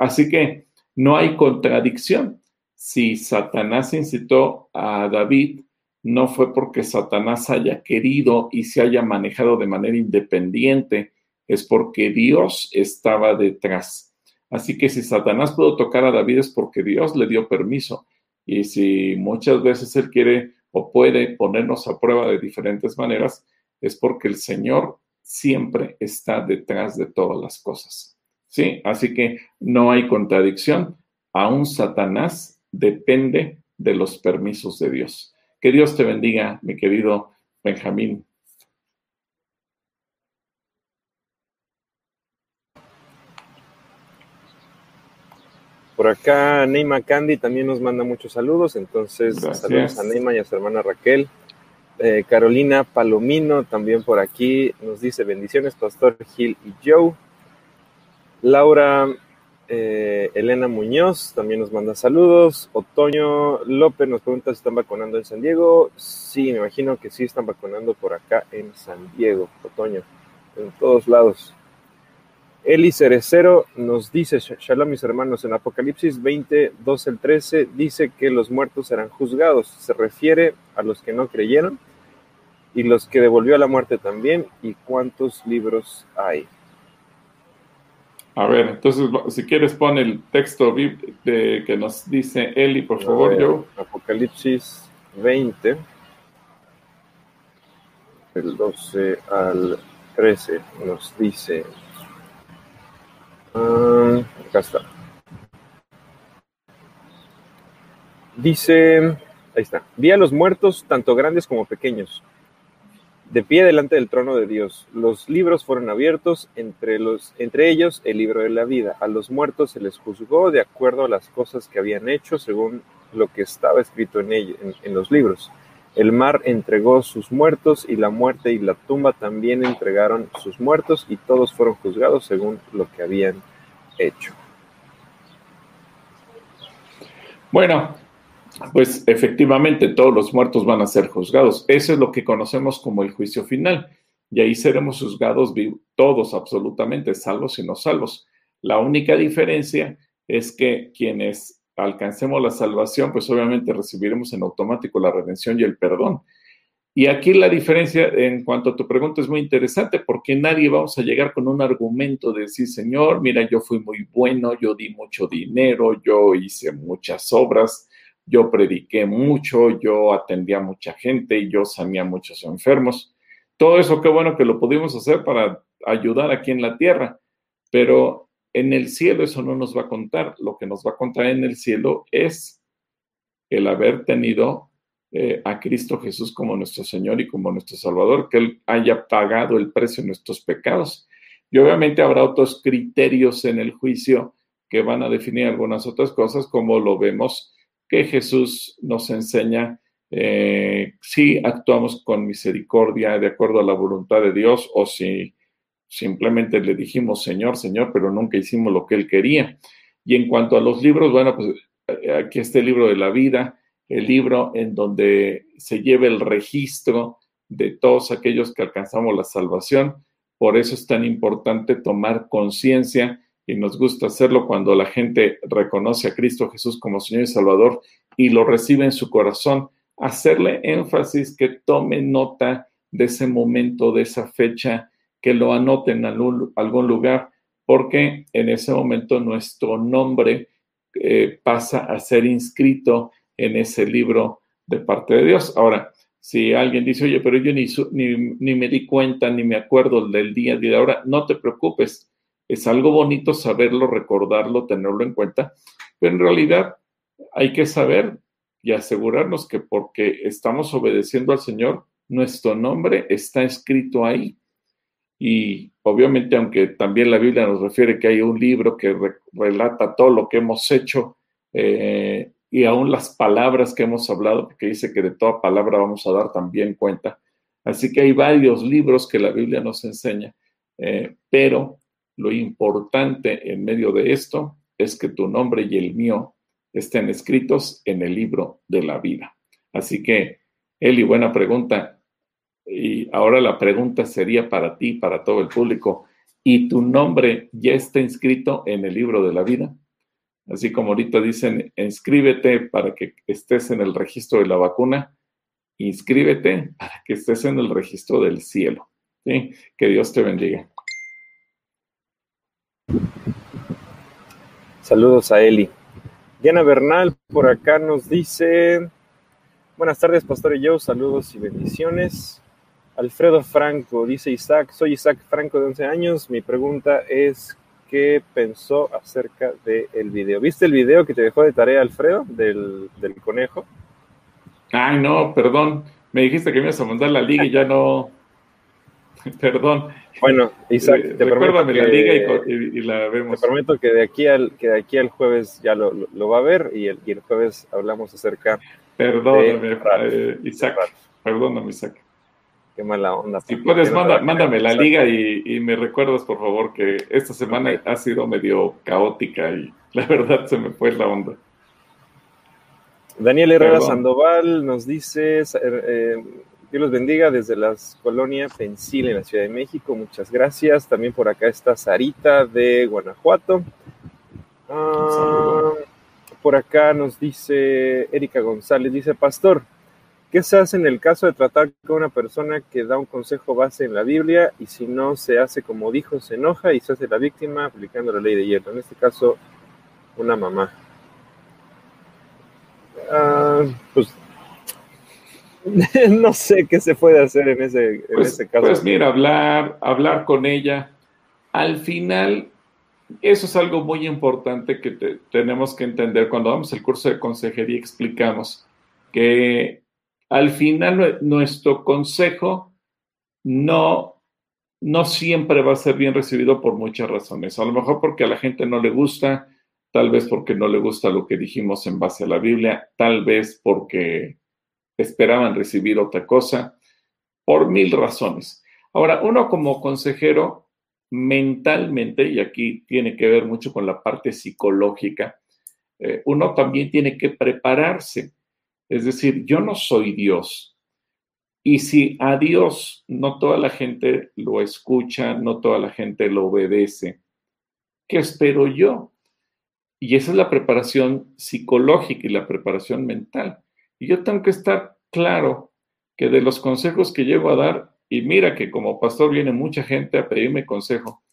Así que no hay contradicción si Satanás incitó a David, no fue porque Satanás haya querido y se haya manejado de manera independiente, es porque Dios estaba detrás. Así que si Satanás pudo tocar a David es porque Dios le dio permiso. Y si muchas veces Él quiere o puede ponernos a prueba de diferentes maneras, es porque el Señor siempre está detrás de todas las cosas. ¿Sí? Así que no hay contradicción. Aún Satanás depende de los permisos de Dios. Que Dios te bendiga, mi querido Benjamín. Por acá Neima Candy también nos manda muchos saludos, entonces saludos a Neima y a su hermana Raquel. Eh, Carolina Palomino también por aquí nos dice bendiciones, Pastor Gil y Joe. Laura eh, Elena Muñoz también nos manda saludos. Otoño López nos pregunta si están vacunando en San Diego. Sí, me imagino que sí están vacunando por acá en San Diego, Otoño, en todos lados. Eli Cerecero nos dice, Shalom mis hermanos, en Apocalipsis 20, 12 al 13 dice que los muertos serán juzgados. Se refiere a los que no creyeron y los que devolvió a la muerte también. ¿Y cuántos libros hay? A ver, entonces, si quieres, pon el texto de, que nos dice Eli, por favor, yo. Apocalipsis 20, el 12 al 13, nos dice. Ah, acá está. Dice, ahí está, vi a los muertos, tanto grandes como pequeños, de pie delante del trono de Dios. Los libros fueron abiertos, entre, los, entre ellos el libro de la vida. A los muertos se les juzgó de acuerdo a las cosas que habían hecho, según lo que estaba escrito en, en los libros. El mar entregó sus muertos y la muerte y la tumba también entregaron sus muertos y todos fueron juzgados según lo que habían hecho. Bueno, pues efectivamente todos los muertos van a ser juzgados. Eso es lo que conocemos como el juicio final. Y ahí seremos juzgados todos absolutamente, salvos y no salvos. La única diferencia es que quienes alcancemos la salvación, pues obviamente recibiremos en automático la redención y el perdón. Y aquí la diferencia en cuanto a tu pregunta es muy interesante porque nadie vamos a llegar con un argumento de decir, Señor, mira, yo fui muy bueno, yo di mucho dinero, yo hice muchas obras, yo prediqué mucho, yo atendí a mucha gente yo sané a muchos enfermos. Todo eso, qué bueno que lo pudimos hacer para ayudar aquí en la tierra, pero en el cielo eso no nos va a contar. Lo que nos va a contar en el cielo es el haber tenido eh, a Cristo Jesús como nuestro Señor y como nuestro Salvador, que Él haya pagado el precio de nuestros pecados. Y obviamente habrá otros criterios en el juicio que van a definir algunas otras cosas, como lo vemos que Jesús nos enseña eh, si actuamos con misericordia de acuerdo a la voluntad de Dios o si Simplemente le dijimos Señor, Señor, pero nunca hicimos lo que Él quería. Y en cuanto a los libros, bueno, pues eh, aquí está el libro de la vida, el libro en donde se lleva el registro de todos aquellos que alcanzamos la salvación. Por eso es tan importante tomar conciencia y nos gusta hacerlo cuando la gente reconoce a Cristo Jesús como Señor y Salvador y lo recibe en su corazón, hacerle énfasis que tome nota de ese momento, de esa fecha, que lo anoten en algún, lugar, porque en ese momento nuestro nombre eh, pasa a ser inscrito en ese libro de parte de Dios. Ahora, si alguien dice, oye, pero yo ni, ni, me di cuenta, ni me acuerdo del día de ahora, no te preocupes. Es algo bonito saberlo, recordarlo, tenerlo en cuenta, pero en realidad hay que saber y asegurarnos que porque estamos obedeciendo al Señor, nuestro nombre está escrito ahí. Y obviamente, aunque también la Biblia nos refiere que hay un libro que relata todo lo que hemos hecho eh, y aún las palabras que hemos hablado, porque dice que de toda palabra vamos a dar también cuenta. Así que hay varios libros que la Biblia nos enseña, eh, pero lo importante en medio de esto es que tu nombre y el mío estén escritos en el libro de la vida. Así que, Eli, buena pregunta. Y ahora la pregunta sería para ti, para todo el público, ¿y tu nombre ya está inscrito en el libro de la vida? Así como ahorita dicen, inscríbete para que estés en el registro de la vacuna, inscríbete para que estés en el registro del cielo. ¿sí? Que Dios te bendiga. Saludos a Eli. Diana Bernal por acá nos dice, buenas tardes, Pastor y yo, saludos y bendiciones. Alfredo Franco, dice Isaac, soy Isaac Franco de 11 años. Mi pregunta es, ¿qué pensó acerca del video? ¿Viste el video que te dejó de tarea, Alfredo, del, conejo? Ay, no, perdón. Me dijiste que me ibas a mandar la liga y ya no. perdón. Bueno, Isaac, te Recuérdame la liga y, la vemos. Te prometo que de aquí al, que de aquí al jueves ya lo, va a ver y el, jueves hablamos acerca. Perdóname, eh, Isaac. Perdóname, Isaac. Qué mala onda. Si puedes, mándame la liga y, me recuerdas, por favor, que esta semana ha sido medio caótica y la verdad se me fue la onda. Daniel Herrera Sandoval nos dice, eh, Dios los bendiga desde la colonia Pensil en la Ciudad de México. Muchas gracias. También por acá está Sarita de Guanajuato. Ah, por acá nos dice Erika González, dice Pastor, ¿qué se hace en el caso de tratar con una persona que da un consejo base en la Biblia y si no se hace como dijo, se enoja y se hace la víctima aplicando la ley de hierro? En este caso, una mamá. Ah, pues no sé qué se puede hacer en ese, pues, caso. Pues mira, hablar, hablar con ella. Al final, eso es algo muy importante que tenemos que entender. Cuando damos el curso de consejería, explicamos que al final nuestro consejo no, no siempre va a ser bien recibido por muchas razones. A lo mejor porque a la gente no le gusta, tal vez porque no le gusta lo que dijimos en base a la Biblia, tal vez porque esperaban recibir otra cosa, por mil razones. Ahora, uno como consejero, mentalmente, y aquí tiene que ver mucho con la parte psicológica, eh, uno también tiene que prepararse. Es decir, yo no soy Dios. Y si a Dios no toda la gente lo escucha, no toda la gente lo obedece, ¿qué espero yo? Y esa es la preparación psicológica y la preparación mental. Y yo tengo que estar claro que de los consejos que llego a dar, y mira que como pastor viene mucha gente a pedirme consejo,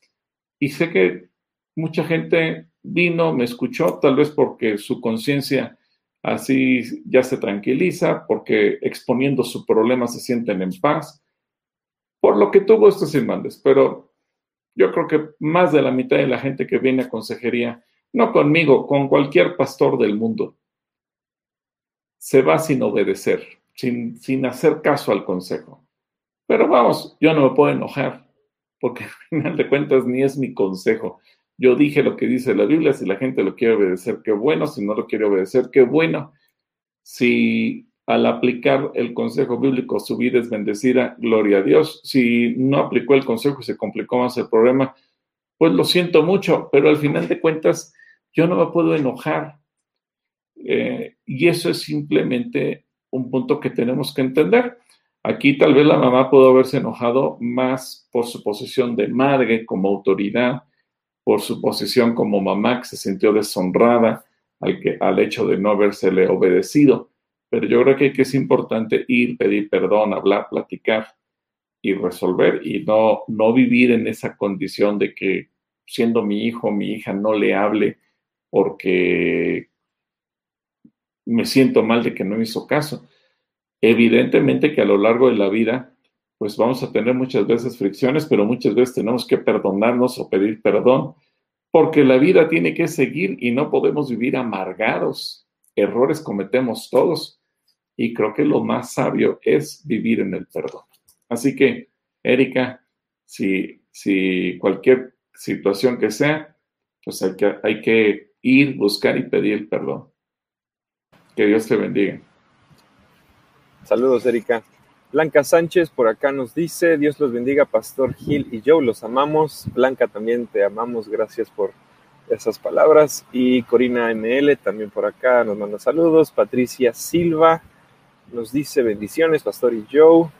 y sé que mucha gente vino, me escuchó, tal vez porque su conciencia así ya se tranquiliza, porque exponiendo su problema se sienten en paz, por lo que tuvo estos mandes, pero yo creo que más de la mitad de la gente que viene a consejería, no conmigo, con cualquier pastor del mundo, se va sin obedecer, sin, sin hacer caso al consejo. Pero vamos, yo no me puedo enojar, porque al final de cuentas ni es mi consejo. Yo dije lo que dice la Biblia, si la gente lo quiere obedecer, qué bueno, si no lo quiere obedecer, qué bueno. Si al aplicar el consejo bíblico su vida es bendecida, gloria a Dios. Si no aplicó el consejo y se complicó más el problema, pues lo siento mucho, pero al final de cuentas yo no me puedo enojar. Eh, y eso es simplemente un punto que tenemos que entender. Aquí tal vez la mamá pudo haberse enojado más por su posición de madre como autoridad, por su posición como mamá que se sintió deshonrada al, que, al hecho de no habérsele obedecido. Pero yo creo que, es importante ir, pedir perdón, hablar, platicar y resolver y no, no vivir en esa condición de que siendo mi hijo, mi hija no le hable porque me siento mal de que no hizo caso. Evidentemente que a lo largo de la vida, pues vamos a tener muchas veces fricciones, pero muchas veces tenemos que perdonarnos o pedir perdón, porque la vida tiene que seguir y no podemos vivir amargados. Errores cometemos todos y creo que lo más sabio es vivir en el perdón. Así que, Erika, si, si cualquier situación que sea, pues hay que, hay que ir, buscar y pedir perdón. Que Dios te bendiga. Saludos, Erika. Blanca Sánchez por acá nos dice, Dios los bendiga, Pastor Gil y yo, los amamos. Blanca, también te amamos, gracias por esas palabras. Y Corina ML también por acá nos manda saludos. Patricia Silva nos dice bendiciones, Pastor y Joe.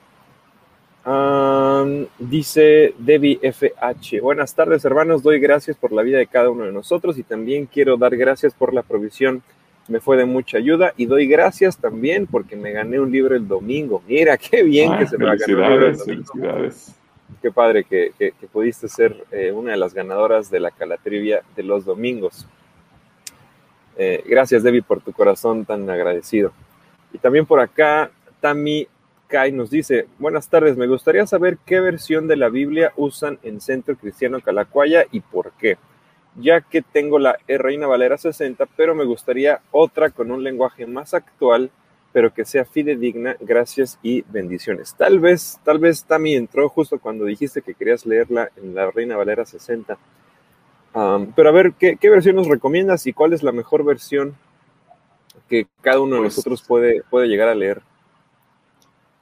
dice Debbie FH. Buenas tardes, hermanos. Doy gracias por la vida de cada uno de nosotros y también quiero dar gracias por la provisión me fue de mucha ayuda y doy gracias también porque me gané un libro el domingo. Mira, qué bien que se me ganado Felicidades. Qué padre que, que, pudiste ser eh, una de las ganadoras de la calatrivia de los domingos. Eh, gracias, Debbie, por tu corazón tan agradecido. Y también por acá, Tami Kai nos dice, buenas tardes, me gustaría saber qué versión de la Biblia usan en Centro Cristiano Calacuaya y por qué ya que tengo la Reina Valera 60, pero me gustaría otra con un lenguaje más actual, pero que sea fidedigna. Gracias y bendiciones. Tal vez, tal vez Tami entró justo cuando dijiste que querías leerla en la Reina Valera 60. pero a ver, ¿qué, versión nos recomiendas y cuál es la mejor versión que cada uno de pues nosotros puede, puede llegar a leer?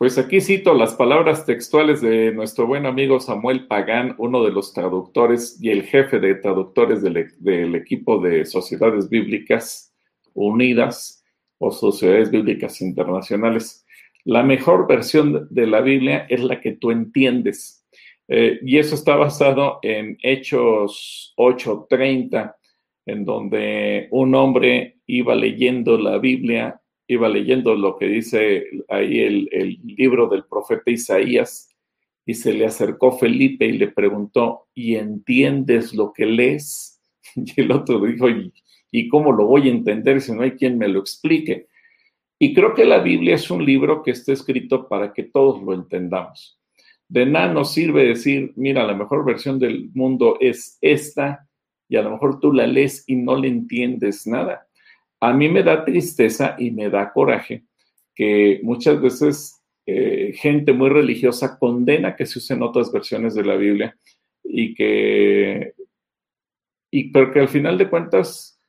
Pues aquí cito las palabras textuales de nuestro buen amigo Samuel Pagán, uno de los traductores y el jefe de traductores del, del, equipo de Sociedades Bíblicas Unidas o Sociedades Bíblicas Internacionales. La mejor versión de la Biblia es la que tú entiendes. Eh, y eso está basado en Hechos 8:30, en donde un hombre iba leyendo la Biblia, iba leyendo lo que dice ahí el, el libro del profeta Isaías, y se le acercó Felipe y le preguntó, ¿y entiendes lo que lees? Y el otro dijo, ¿y, cómo lo voy a entender si no hay quien me lo explique? Y creo que la Biblia es un libro que está escrito para que todos lo entendamos. De nada nos sirve decir, mira, la mejor versión del mundo es esta, y a lo mejor tú la lees y no le entiendes nada. A mí me da tristeza y me da coraje que muchas veces eh, gente muy religiosa condena que se usen otras versiones de la Biblia y que, y, pero que al final de cuentas,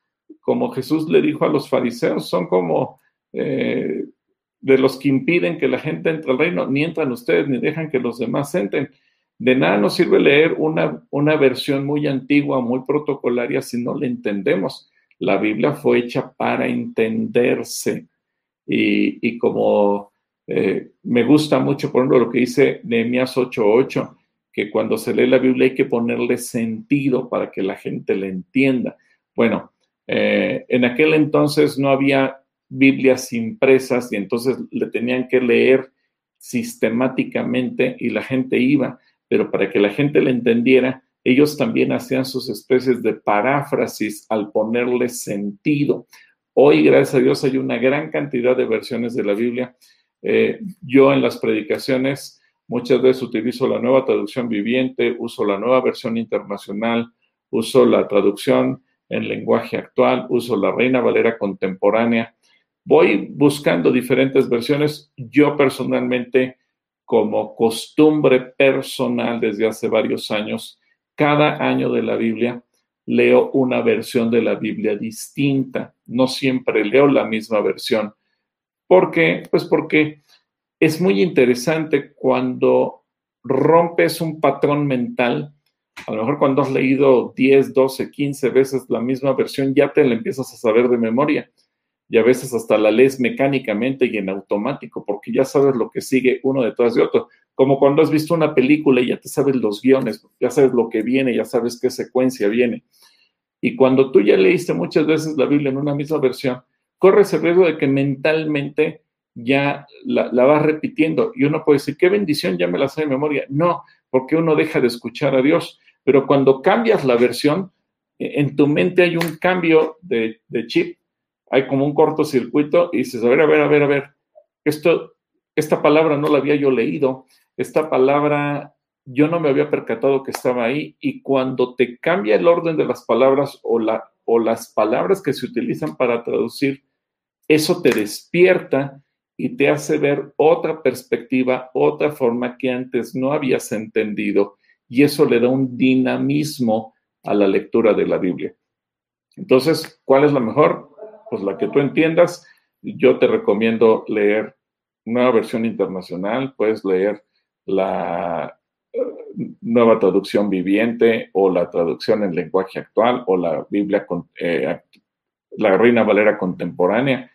como Jesús le dijo a los fariseos, son como eh, de los que impiden que la gente entre al reino, ni entran ustedes ni dejan que los demás entren. De nada nos sirve leer una, una versión muy antigua, muy protocolaria, si no la entendemos. La Biblia fue hecha para entenderse. Y, y como eh, me gusta mucho, por ejemplo, lo que dice Nehemías 8:8, que cuando se lee la Biblia hay que ponerle sentido para que la gente le entienda. Bueno, eh, en aquel entonces no había Biblias impresas y entonces le tenían que leer sistemáticamente y la gente iba, pero para que la gente le entendiera, ellos también hacían sus especies de paráfrasis al ponerle sentido. Hoy, gracias a Dios, hay una gran cantidad de versiones de la Biblia eh, yo en las predicaciones muchas veces utilizo la nueva traducción viviente, uso la nueva versión internacional, uso la traducción en lenguaje actual, uso la Reina Valera contemporánea. Voy buscando diferentes versiones. Yo personalmente, como costumbre personal desde hace varios años, cada año de la Biblia leo una versión de la Biblia distinta. No siempre leo la misma versión ¿Por qué? Pues porque es muy interesante cuando rompes un patrón mental. A lo mejor cuando has leído 10, 12, 15 veces la misma versión, ya te la empiezas a saber de memoria. Y a veces hasta la lees mecánicamente y en automático, porque ya sabes lo que sigue uno detrás de otro. Como cuando has visto una película y ya te sabes los guiones, ya sabes lo que viene, ya sabes qué secuencia viene. Y cuando tú ya leíste muchas veces la Biblia en una misma versión, corres el riesgo de que mentalmente ya la, vas repitiendo y uno puede decir, qué bendición, ya me la sé de memoria. No, porque uno deja de escuchar a Dios. Pero cuando cambias la versión, e, en tu mente hay un cambio de, chip, hay como un cortocircuito y dices, a ver, a ver, a ver, a ver, esto, esta palabra no la había yo leído, esta palabra yo no me había percatado que estaba ahí y cuando te cambia el orden de las palabras o, la, o las palabras que se utilizan para traducir, eso te despierta y te hace ver otra perspectiva, otra forma que antes no habías entendido y eso le da un dinamismo a la lectura de la Biblia. Entonces, ¿cuál es la mejor? Pues la que tú entiendas. Yo te recomiendo leer nueva versión internacional, puedes leer la nueva traducción viviente o la traducción en lenguaje actual o la Biblia, eh, la Reina Valera contemporánea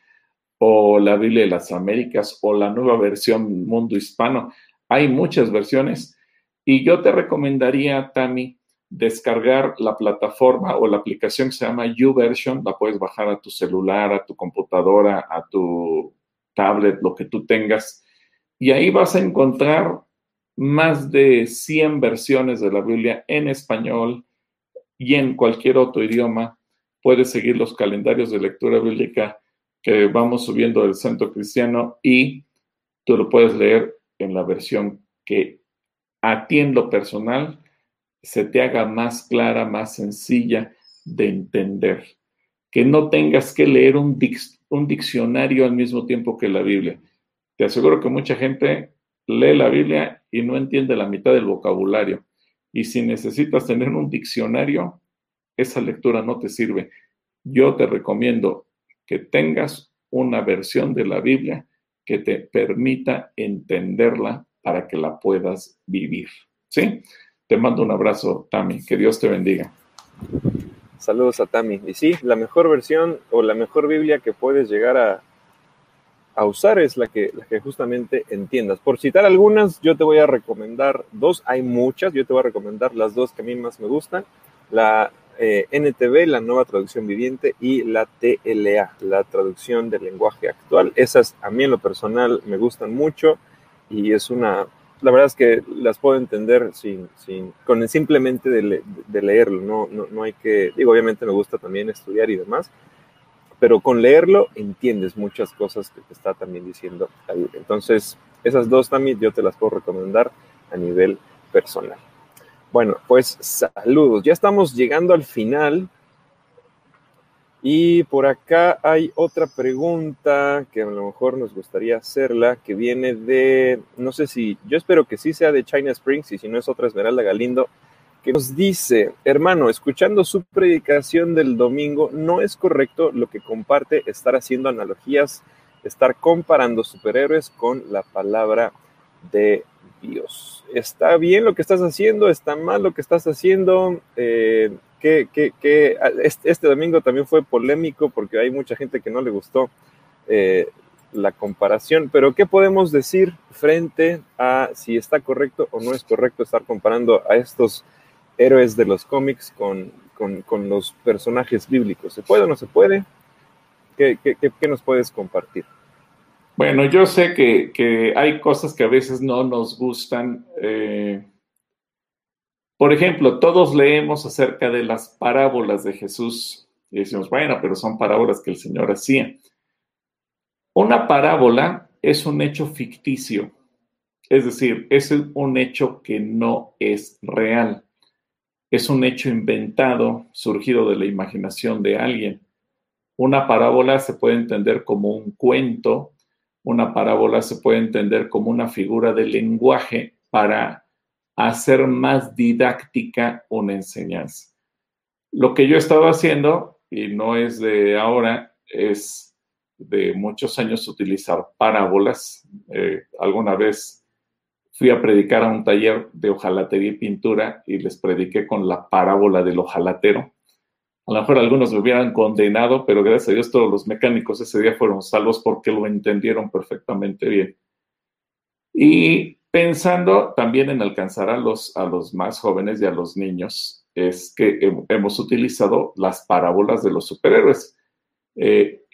o la Biblia de las Américas o la nueva versión Mundo Hispano. Hay muchas versiones y yo te recomendaría, Tami, descargar la plataforma o la aplicación que se llama YouVersion. La puedes bajar a tu celular, a tu computadora, a tu tablet, lo que tú tengas. Y ahí vas a encontrar más de 100 versiones de la Biblia en español y en cualquier otro idioma. Puedes seguir los calendarios de lectura bíblica que vamos subiendo del Centro Cristiano y tú lo puedes leer en la versión que a ti en lo personal se te haga más clara, más sencilla de entender. Que no tengas que leer un, un diccionario al mismo tiempo que la Biblia. Te aseguro que mucha gente lee la Biblia y no entiende la mitad del vocabulario. Y si necesitas tener un diccionario, esa lectura no te sirve. Yo te recomiendo que tengas una versión de la Biblia que te permita entenderla para que la puedas vivir. ¿Sí? Te mando un abrazo, Tami. Que Dios te bendiga. Saludos a Tami. Y sí, la mejor versión o la mejor Biblia que puedes llegar a, a usar es la que, la que justamente entiendas. Por citar algunas, yo te voy a recomendar dos, hay muchas, yo te voy a recomendar las dos que a mí más me gustan, la eh, NTV, la nueva traducción viviente, y la TLA, la traducción del lenguaje actual. Esas a mí en lo personal me gustan mucho y es una, la verdad es que las puedo entender sin, sin, con simplemente de, de leerlo, no, no, no hay que, digo, obviamente me gusta también estudiar y demás, pero con leerlo entiendes muchas cosas que te está también diciendo la. Entonces, esas dos también yo te las puedo recomendar a nivel personal. Bueno, pues saludos. Ya estamos llegando al final. Y por acá hay otra pregunta que a lo mejor nos gustaría hacerla, que viene de, no sé si, yo espero que sí sea de China Springs y si no es otra Esmeralda Galindo nos dice, hermano, escuchando su predicación del domingo, no es correcto lo que comparte estar haciendo analogías, estar comparando superhéroes con la palabra de Dios. ¿Está bien lo que estás haciendo? ¿Está mal lo que estás haciendo? Eh, que, este, domingo también fue polémico porque hay mucha gente que no le gustó eh, la comparación, pero ¿qué podemos decir frente a si está correcto o no es correcto estar comparando a estos héroes de los cómics con, los personajes bíblicos. ¿Se puede o no se puede? ¿Qué, nos puedes compartir? Bueno, yo sé que, hay cosas que a veces no nos gustan. Eh, por ejemplo, todos leemos acerca de las parábolas de Jesús y decimos, bueno, pero son parábolas que el Señor hacía. Una parábola es un hecho ficticio, es decir, es un hecho que no es real es un hecho inventado, surgido de la imaginación de alguien. Una parábola se puede entender como un cuento, una parábola se puede entender como una figura de lenguaje para hacer más didáctica una enseñanza. Lo que yo he estado haciendo, y no es de ahora, es de muchos años utilizar parábolas. Eh, alguna vez fui a predicar a un taller de hojalatería y pintura y les prediqué con la parábola del hojalatero. A lo mejor algunos me hubieran condenado, pero gracias a Dios todos los mecánicos ese día fueron salvos porque lo entendieron perfectamente bien. Y pensando también en alcanzar a los, a los más jóvenes y a los niños, es que hemos utilizado las parábolas de los superhéroes. Eh,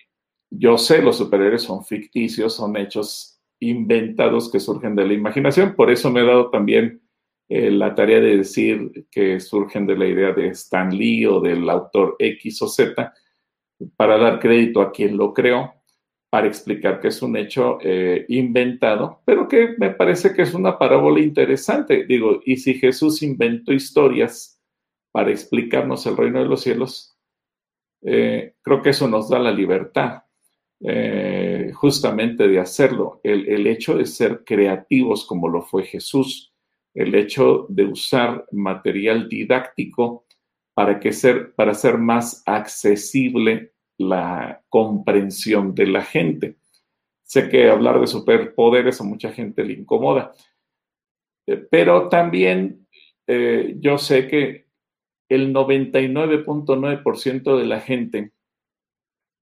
yo sé, los superhéroes son ficticios, son hechos inventados que surgen de la imaginación. Por eso me he dado también eh, la tarea de decir que surgen de la idea de Stan Lee o del autor X o Z, para dar crédito a quien lo creó, para explicar que es un hecho eh, inventado, pero que me parece que es una parábola interesante. Digo, y si Jesús inventó historias para explicarnos el reino de los cielos, eh, creo que eso nos da la libertad eh, justamente de hacerlo. El, hecho de ser creativos como lo fue Jesús, el hecho de usar material didáctico para, que ser, para hacer más accesible la comprensión de la gente. Sé que hablar de superpoderes a mucha gente le incomoda, eh, pero también eh, yo sé que el 99.9% de la gente,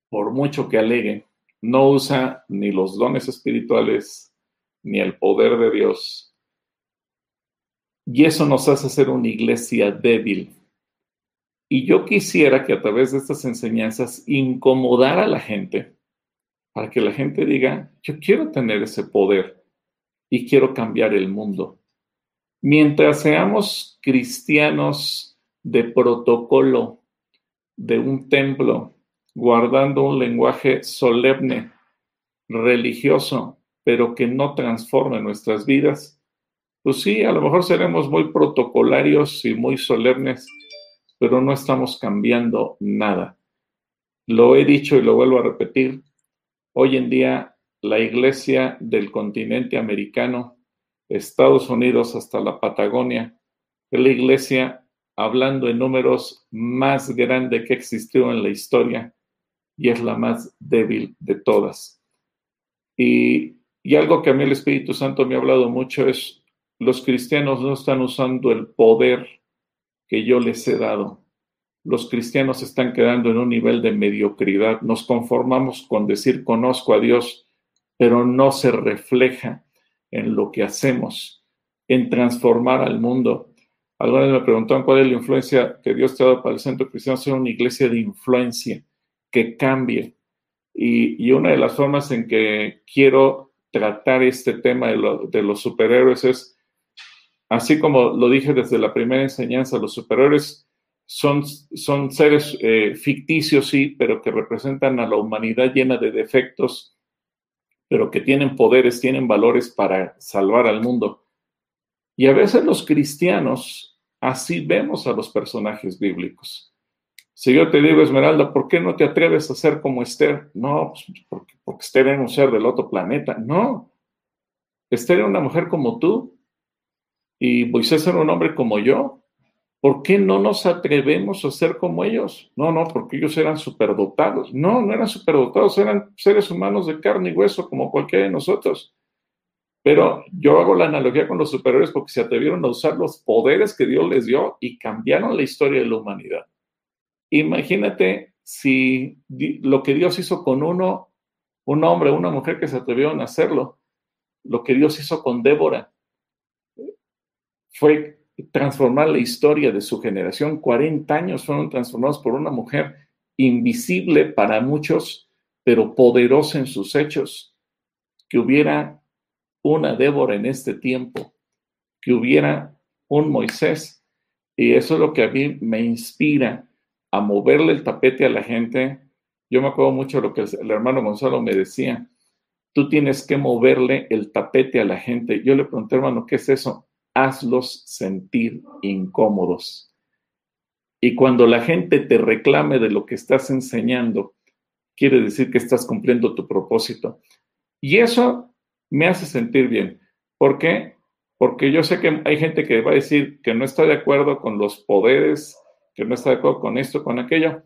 por mucho que aleguen, no usa ni los dones espirituales ni el poder de Dios. Y eso nos hace ser una iglesia débil. Y yo quisiera que a través de estas enseñanzas incomodar a la gente para que la gente diga, yo quiero tener ese poder y quiero cambiar el mundo. Mientras seamos cristianos de protocolo, de un templo, guardando un lenguaje solemne, religioso, pero que no transforme nuestras vidas, pues sí, a lo mejor seremos muy protocolarios y muy solemnes, pero no estamos cambiando nada. Lo he dicho y lo vuelvo a repetir, hoy en día la iglesia del continente americano, Estados Unidos hasta la Patagonia, es la iglesia, hablando en números, más grande que existió en la historia y es la más débil de todas. Y, algo que a mí el Espíritu Santo me ha hablado mucho es, los cristianos no están usando el poder que yo les he dado. Los cristianos están quedando en un nivel de mediocridad. Nos conformamos con decir conozco a Dios, pero no se refleja en lo que hacemos, en transformar al mundo. Algunos me preguntaron cuál es la influencia que Dios te ha dado para el centro cristiano, ser una iglesia de influencia, que cambie. Y, una de las formas en que quiero tratar este tema de, de los superhéroes es, así como lo dije desde la primera enseñanza, los superhéroes son, son seres eh, ficticios, sí, pero que representan a la humanidad llena de defectos, pero que tienen poderes, tienen valores para salvar al mundo. Y a veces los cristianos así vemos a los personajes bíblicos. Si yo te digo, Esmeralda, ¿por qué no te atreves a ser como Esther? No, pues, porque, porque Esther era un ser del otro planeta. No, Esther era una mujer como tú y Moisés era un hombre como yo. ¿Por qué no nos atrevemos a ser como ellos? No, no, porque ellos eran superdotados. No, no eran superdotados, eran seres humanos de carne y hueso como cualquiera de nosotros. Pero yo hago la analogía con los superiores porque se atrevieron a usar los poderes que Dios les dio y cambiaron la historia de la humanidad. Imagínate si lo que Dios hizo con uno, un hombre, una mujer que se atrevieron a hacerlo, lo que Dios hizo con Débora, fue transformar la historia de su generación. 40 años fueron transformados por una mujer invisible para muchos, pero poderosa en sus hechos. Que hubiera una Débora en este tiempo, que hubiera un Moisés. Y eso es lo que a mí me inspira a moverle el tapete a la gente. Yo me acuerdo mucho de lo que el hermano Gonzalo me decía. Tú tienes que moverle el tapete a la gente. Yo le pregunté, hermano, ¿qué es eso? hazlos sentir incómodos. Y cuando la gente te reclame de lo que estás enseñando, quiere decir que estás cumpliendo tu propósito. Y eso me hace sentir bien. ¿Por qué? Porque yo sé que hay gente que va a decir que no está de acuerdo con los poderes, que no está de acuerdo con esto, con aquello.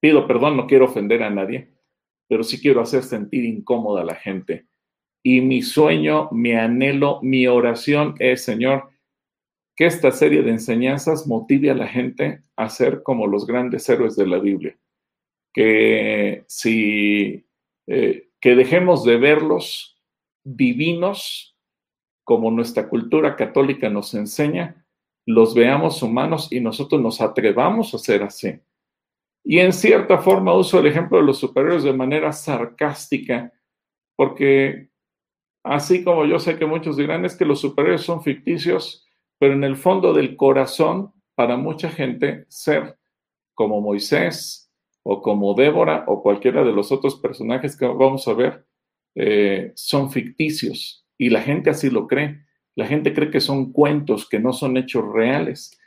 Pido perdón, no quiero ofender a nadie, pero sí quiero hacer sentir incómoda a la gente. Y mi sueño, mi anhelo, mi oración es, Señor, que esta serie de enseñanzas motive a la gente a ser como los grandes héroes de la Biblia. Que si eh, que dejemos de verlos divinos, como nuestra cultura católica nos enseña, los veamos humanos y nosotros nos atrevamos a ser así. Y en cierta forma uso el ejemplo de los superiores de manera sarcástica, porque Así como yo sé que muchos dirán es que los superhéroes son ficticios, pero en el fondo del corazón, para mucha gente, ser como Moisés o como Débora o cualquiera de los otros personajes que vamos a ver, eh, son ficticios y la gente así lo cree. La gente cree que son cuentos, que no son hechos reales.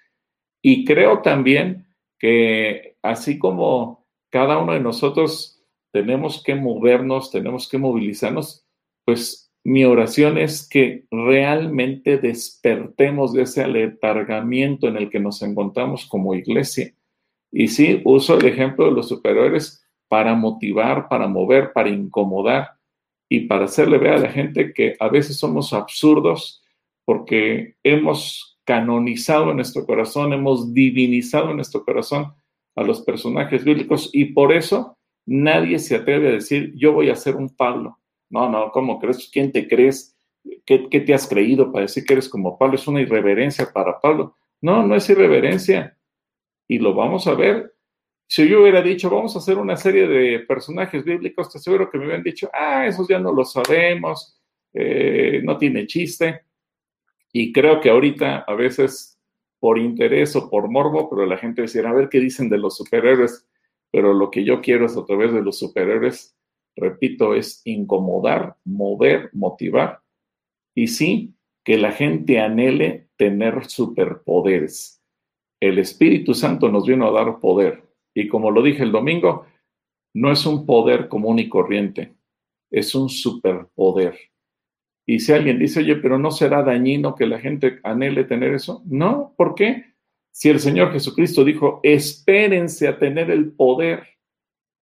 Y creo también que así como cada uno de nosotros tenemos que movernos, tenemos que movilizarnos, pues mi oración es que realmente despertemos de ese aletargamiento en el que nos encontramos como iglesia. Y sí, uso el ejemplo de los superiores para motivar, para mover, para incomodar y para hacerle ver a la gente que a veces somos absurdos porque hemos canonizado en nuestro corazón, hemos divinizado en nuestro corazón a los personajes bíblicos y por eso nadie se atreve a decir, yo voy a ser un Pablo, no, no, ¿cómo crees? ¿Quién te crees? ¿Qué, te has creído para decir que eres como Pablo? Es una irreverencia para Pablo. No, no es irreverencia. Y lo vamos a ver. Si yo hubiera dicho, vamos a hacer una serie de personajes bíblicos, te aseguro que me hubieran dicho, ah, esos ya no lo sabemos, eh, no tiene chiste. Y creo que ahorita a veces por interés o por morbo, pero la gente decía, a ver qué dicen de los superhéroes, pero lo que yo quiero es a través de los superhéroes repito, es incomodar, mover, motivar. Y sí, que la gente anhele tener superpoderes. El Espíritu Santo nos vino a dar poder. Y como lo dije el domingo, no es un poder común y corriente, es un superpoder. Y si alguien dice, oye, pero no será dañino que la gente anhele tener eso, no, ¿por qué? Si el Señor Jesucristo dijo, espérense a tener el poder,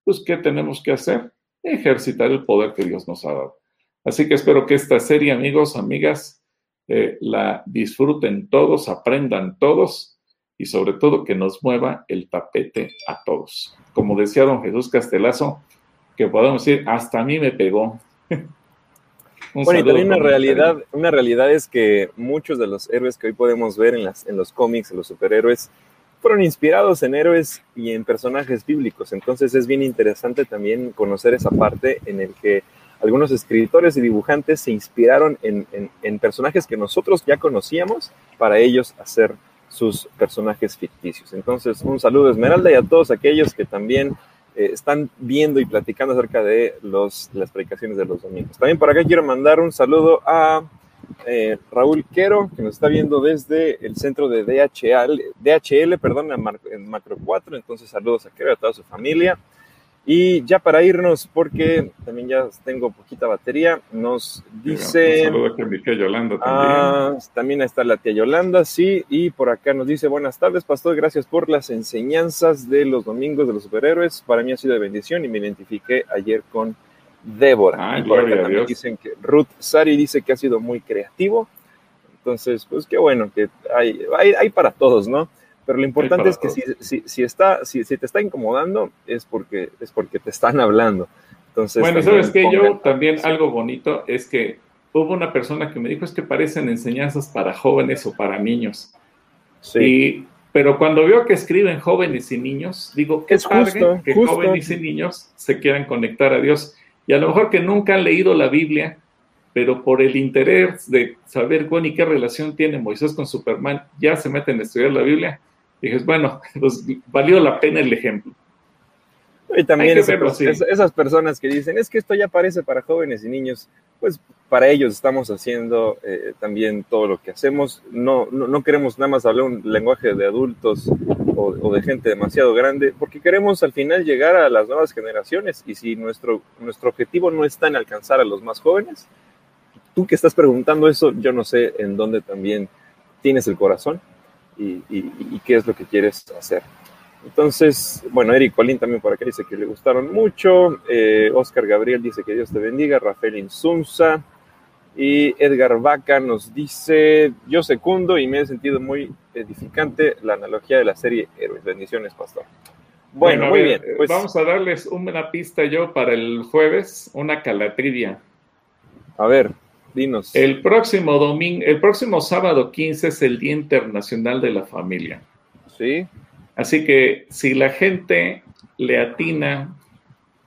pues ¿qué tenemos que hacer? ejercitar el poder que Dios nos ha dado. Así que espero que esta serie, amigos, amigas, eh, la disfruten todos, aprendan todos y sobre todo que nos mueva el tapete a todos. Como decía don Jesús Castelazo, que podemos decir, hasta a mí me pegó. bueno, y también una realidad, una realidad es que muchos de los héroes que hoy podemos ver en, las, en los cómics, en los superhéroes, fueron inspirados en héroes y en personajes bíblicos. Entonces es bien interesante también conocer esa parte en el que algunos escritores y dibujantes se inspiraron en, en, personajes que nosotros ya conocíamos para ellos hacer sus personajes ficticios. Entonces, un saludo a Esmeralda y a todos aquellos que también eh, están viendo y platicando acerca de los, las predicaciones de los domingos. También por acá quiero mandar un saludo a eh, Raúl Quero, que nos está viendo desde el centro de DHL, DHL perdón, en Macro 4. Entonces, saludos a Quero y a toda su familia. Y ya para irnos, porque también ya tengo poquita batería, nos dice... Un saludo a mi tía Yolanda también. Ah, también está la tía Yolanda, sí. Y por acá nos dice, buenas tardes, pastor, gracias por las enseñanzas de los domingos de los superhéroes. Para mí ha sido de bendición y me identifiqué ayer con Débora. y por acá también dicen que Ruth Sari dice que ha sido muy creativo. Entonces, pues qué bueno que hay, hay, para todos, ¿no? Pero lo importante es que si, si, si, está, si, si, te está incomodando es porque, es porque te están hablando. Entonces, bueno, sabes que yo también algo bonito es que hubo una persona que me dijo es que parecen enseñanzas para jóvenes o para niños. Sí. pero cuando veo que escriben jóvenes y niños, digo, qué es padre que jóvenes y niños se quieran conectar a Dios. Y a lo mejor que nunca han leído la Biblia, pero por el interés de saber, bueno, y qué relación tiene Moisés con Superman, ya se meten a estudiar la Biblia. Dices, bueno, pues valió la pena el ejemplo. Y también esas personas que dicen, es que esto ya parece para jóvenes y niños, pues para ellos estamos haciendo eh, también todo lo que hacemos. No, no, queremos nada más hablar un lenguaje de adultos o, o, de gente demasiado grande, porque queremos al final llegar a las nuevas generaciones. Y si nuestro, nuestro objetivo no está en alcanzar a los más jóvenes, tú que estás preguntando eso, yo no sé en dónde también tienes el corazón y, y qué es lo que quieres hacer. Entonces, bueno, Eric Colín también por acá dice que le gustaron mucho. Eh, Oscar Gabriel dice que Dios te bendiga. Rafael Insunza. Y Edgar Vaca nos dice, yo secundo y me he sentido muy edificante la analogía de la serie Héroes. Bendiciones, pastor. Bueno, muy bien. Pues, vamos a darles una pista yo para el jueves, una calatrivia. A ver, dinos. El próximo domingo, el próximo sábado 15 es el Día Internacional de la Familia. Sí. Así que si la gente le atina,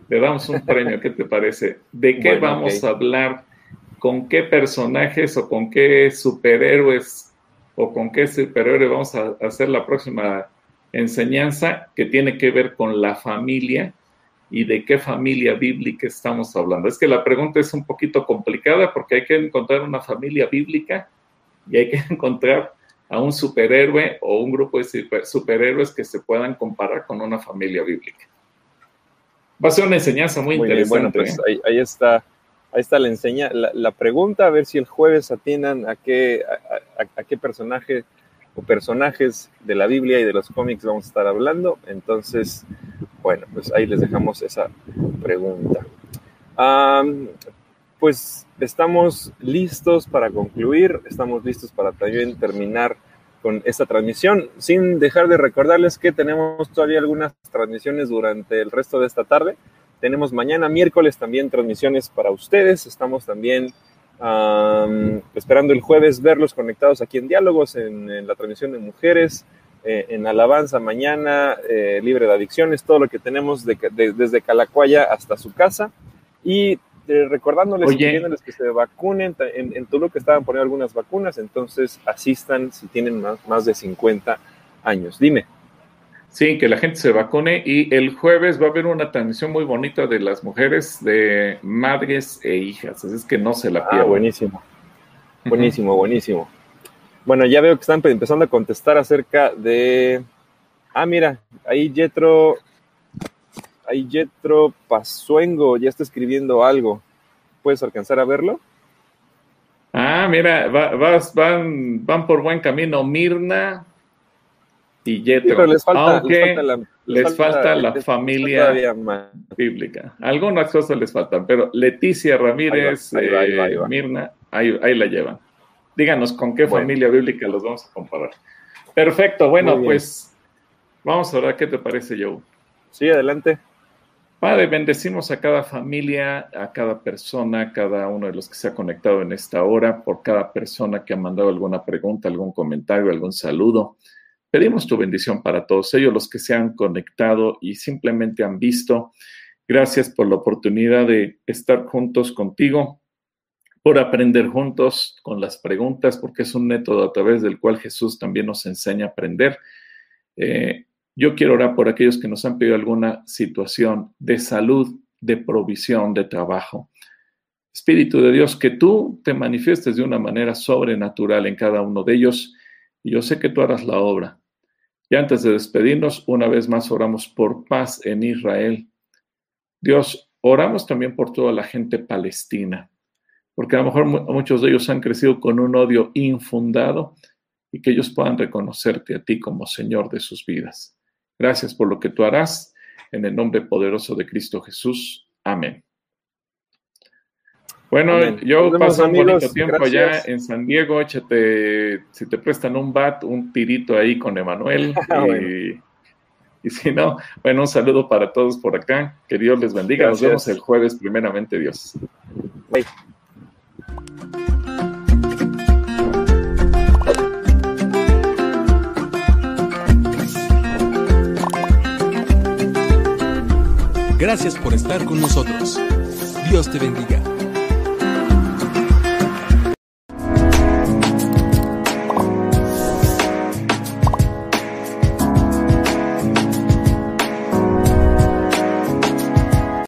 le damos un premio, ¿qué te parece? ¿De qué vamos a hablar? ¿Con qué personajes o con qué superhéroes o con qué superhéroe vamos a hacer la próxima enseñanza que tiene que ver con la familia y de qué familia bíblica estamos hablando? Es que la pregunta es un poquito complicada porque hay que encontrar una familia bíblica y hay que encontrar a un superhéroe o un grupo de superhéroes que se puedan comparar con una familia bíblica. Va a ser una enseñanza muy, interesante. bueno, pues ¿eh? ahí, está, ahí está la, enseña, la, pregunta, a ver si el jueves atiendan a qué, a, qué personaje personajes de la Biblia y de los cómics vamos a estar hablando. Entonces, bueno, pues ahí les dejamos esa pregunta. pues estamos listos para concluir, estamos listos para también terminar con esta transmisión, sin dejar de recordarles que tenemos todavía algunas transmisiones durante el resto de esta tarde. Tenemos mañana miércoles también transmisiones para ustedes. Estamos también esperando el jueves verlos conectados aquí en Diálogos, en, la transmisión de mujeres, eh, en Alabanza mañana, eh, libre de adicciones, todo lo que tenemos desde Calacuaya hasta su casa. Y recordándoles que se vacunen. En, en Toluca estaban poniendo algunas vacunas, entonces asistan si tienen más, más de 50 años. Dime. Sí, que la gente se vacune y el jueves va a haber una transmisión muy bonita de las mujeres, de madres e hijas, así es que no se la ah, pierdan. buenísimo, buenísimo, buenísimo. Bueno, ya veo que están empezando a contestar acerca de... Ah, mira, ahí Jetro Ahí Jetro Pasuengo ya está escribiendo algo. ¿Puedes alcanzar a verlo? Ah, mira, van, van por buen camino Mirna y Jetro. pero les falta, les falta la, familia bíblica. Algunas cosas les faltan, pero Leticia Ramírez, eh, Mirna, ahí, la llevan. Díganos con qué familia bíblica los vamos a comparar. Perfecto, bueno, pues vamos a ver qué te parece, Joe. Sí, adelante. Padre, bendecimos a cada familia, a cada persona, a cada uno de los que se ha conectado en esta hora, por cada persona que ha mandado alguna pregunta, algún comentario, algún saludo. Pedimos tu bendición para todos ellos, los que se han conectado y simplemente han visto. Gracias por la oportunidad de estar juntos contigo, por aprender juntos con las preguntas, porque es un método a través del cual Jesús también nos enseña a aprender. Eh, yo quiero orar por aquellos que nos han pedido alguna situación de salud, de provisión, de trabajo. Espíritu de Dios, que tú te manifiestes de una manera sobrenatural en cada uno de ellos. Y yo sé que tú harás la obra. Y antes de despedirnos, una vez más oramos por paz en Israel. Dios, oramos también por toda la gente palestina, porque a lo mejor muchos de ellos han crecido con un odio infundado y que ellos puedan reconocerte a ti como Señor de sus vidas. Gracias por lo que tú harás. En el nombre poderoso de Cristo Jesús. Amén. Bueno, yo paso un bonito tiempo allá en San Diego. Échate, si te prestan un bat, un tirito ahí con Emanuel. Ah, y, si no, bueno, un saludo para todos por acá. Que Dios les bendiga. Nos vemos el jueves, primeramente Dios. Gracias por estar con nosotros. Dios te bendiga.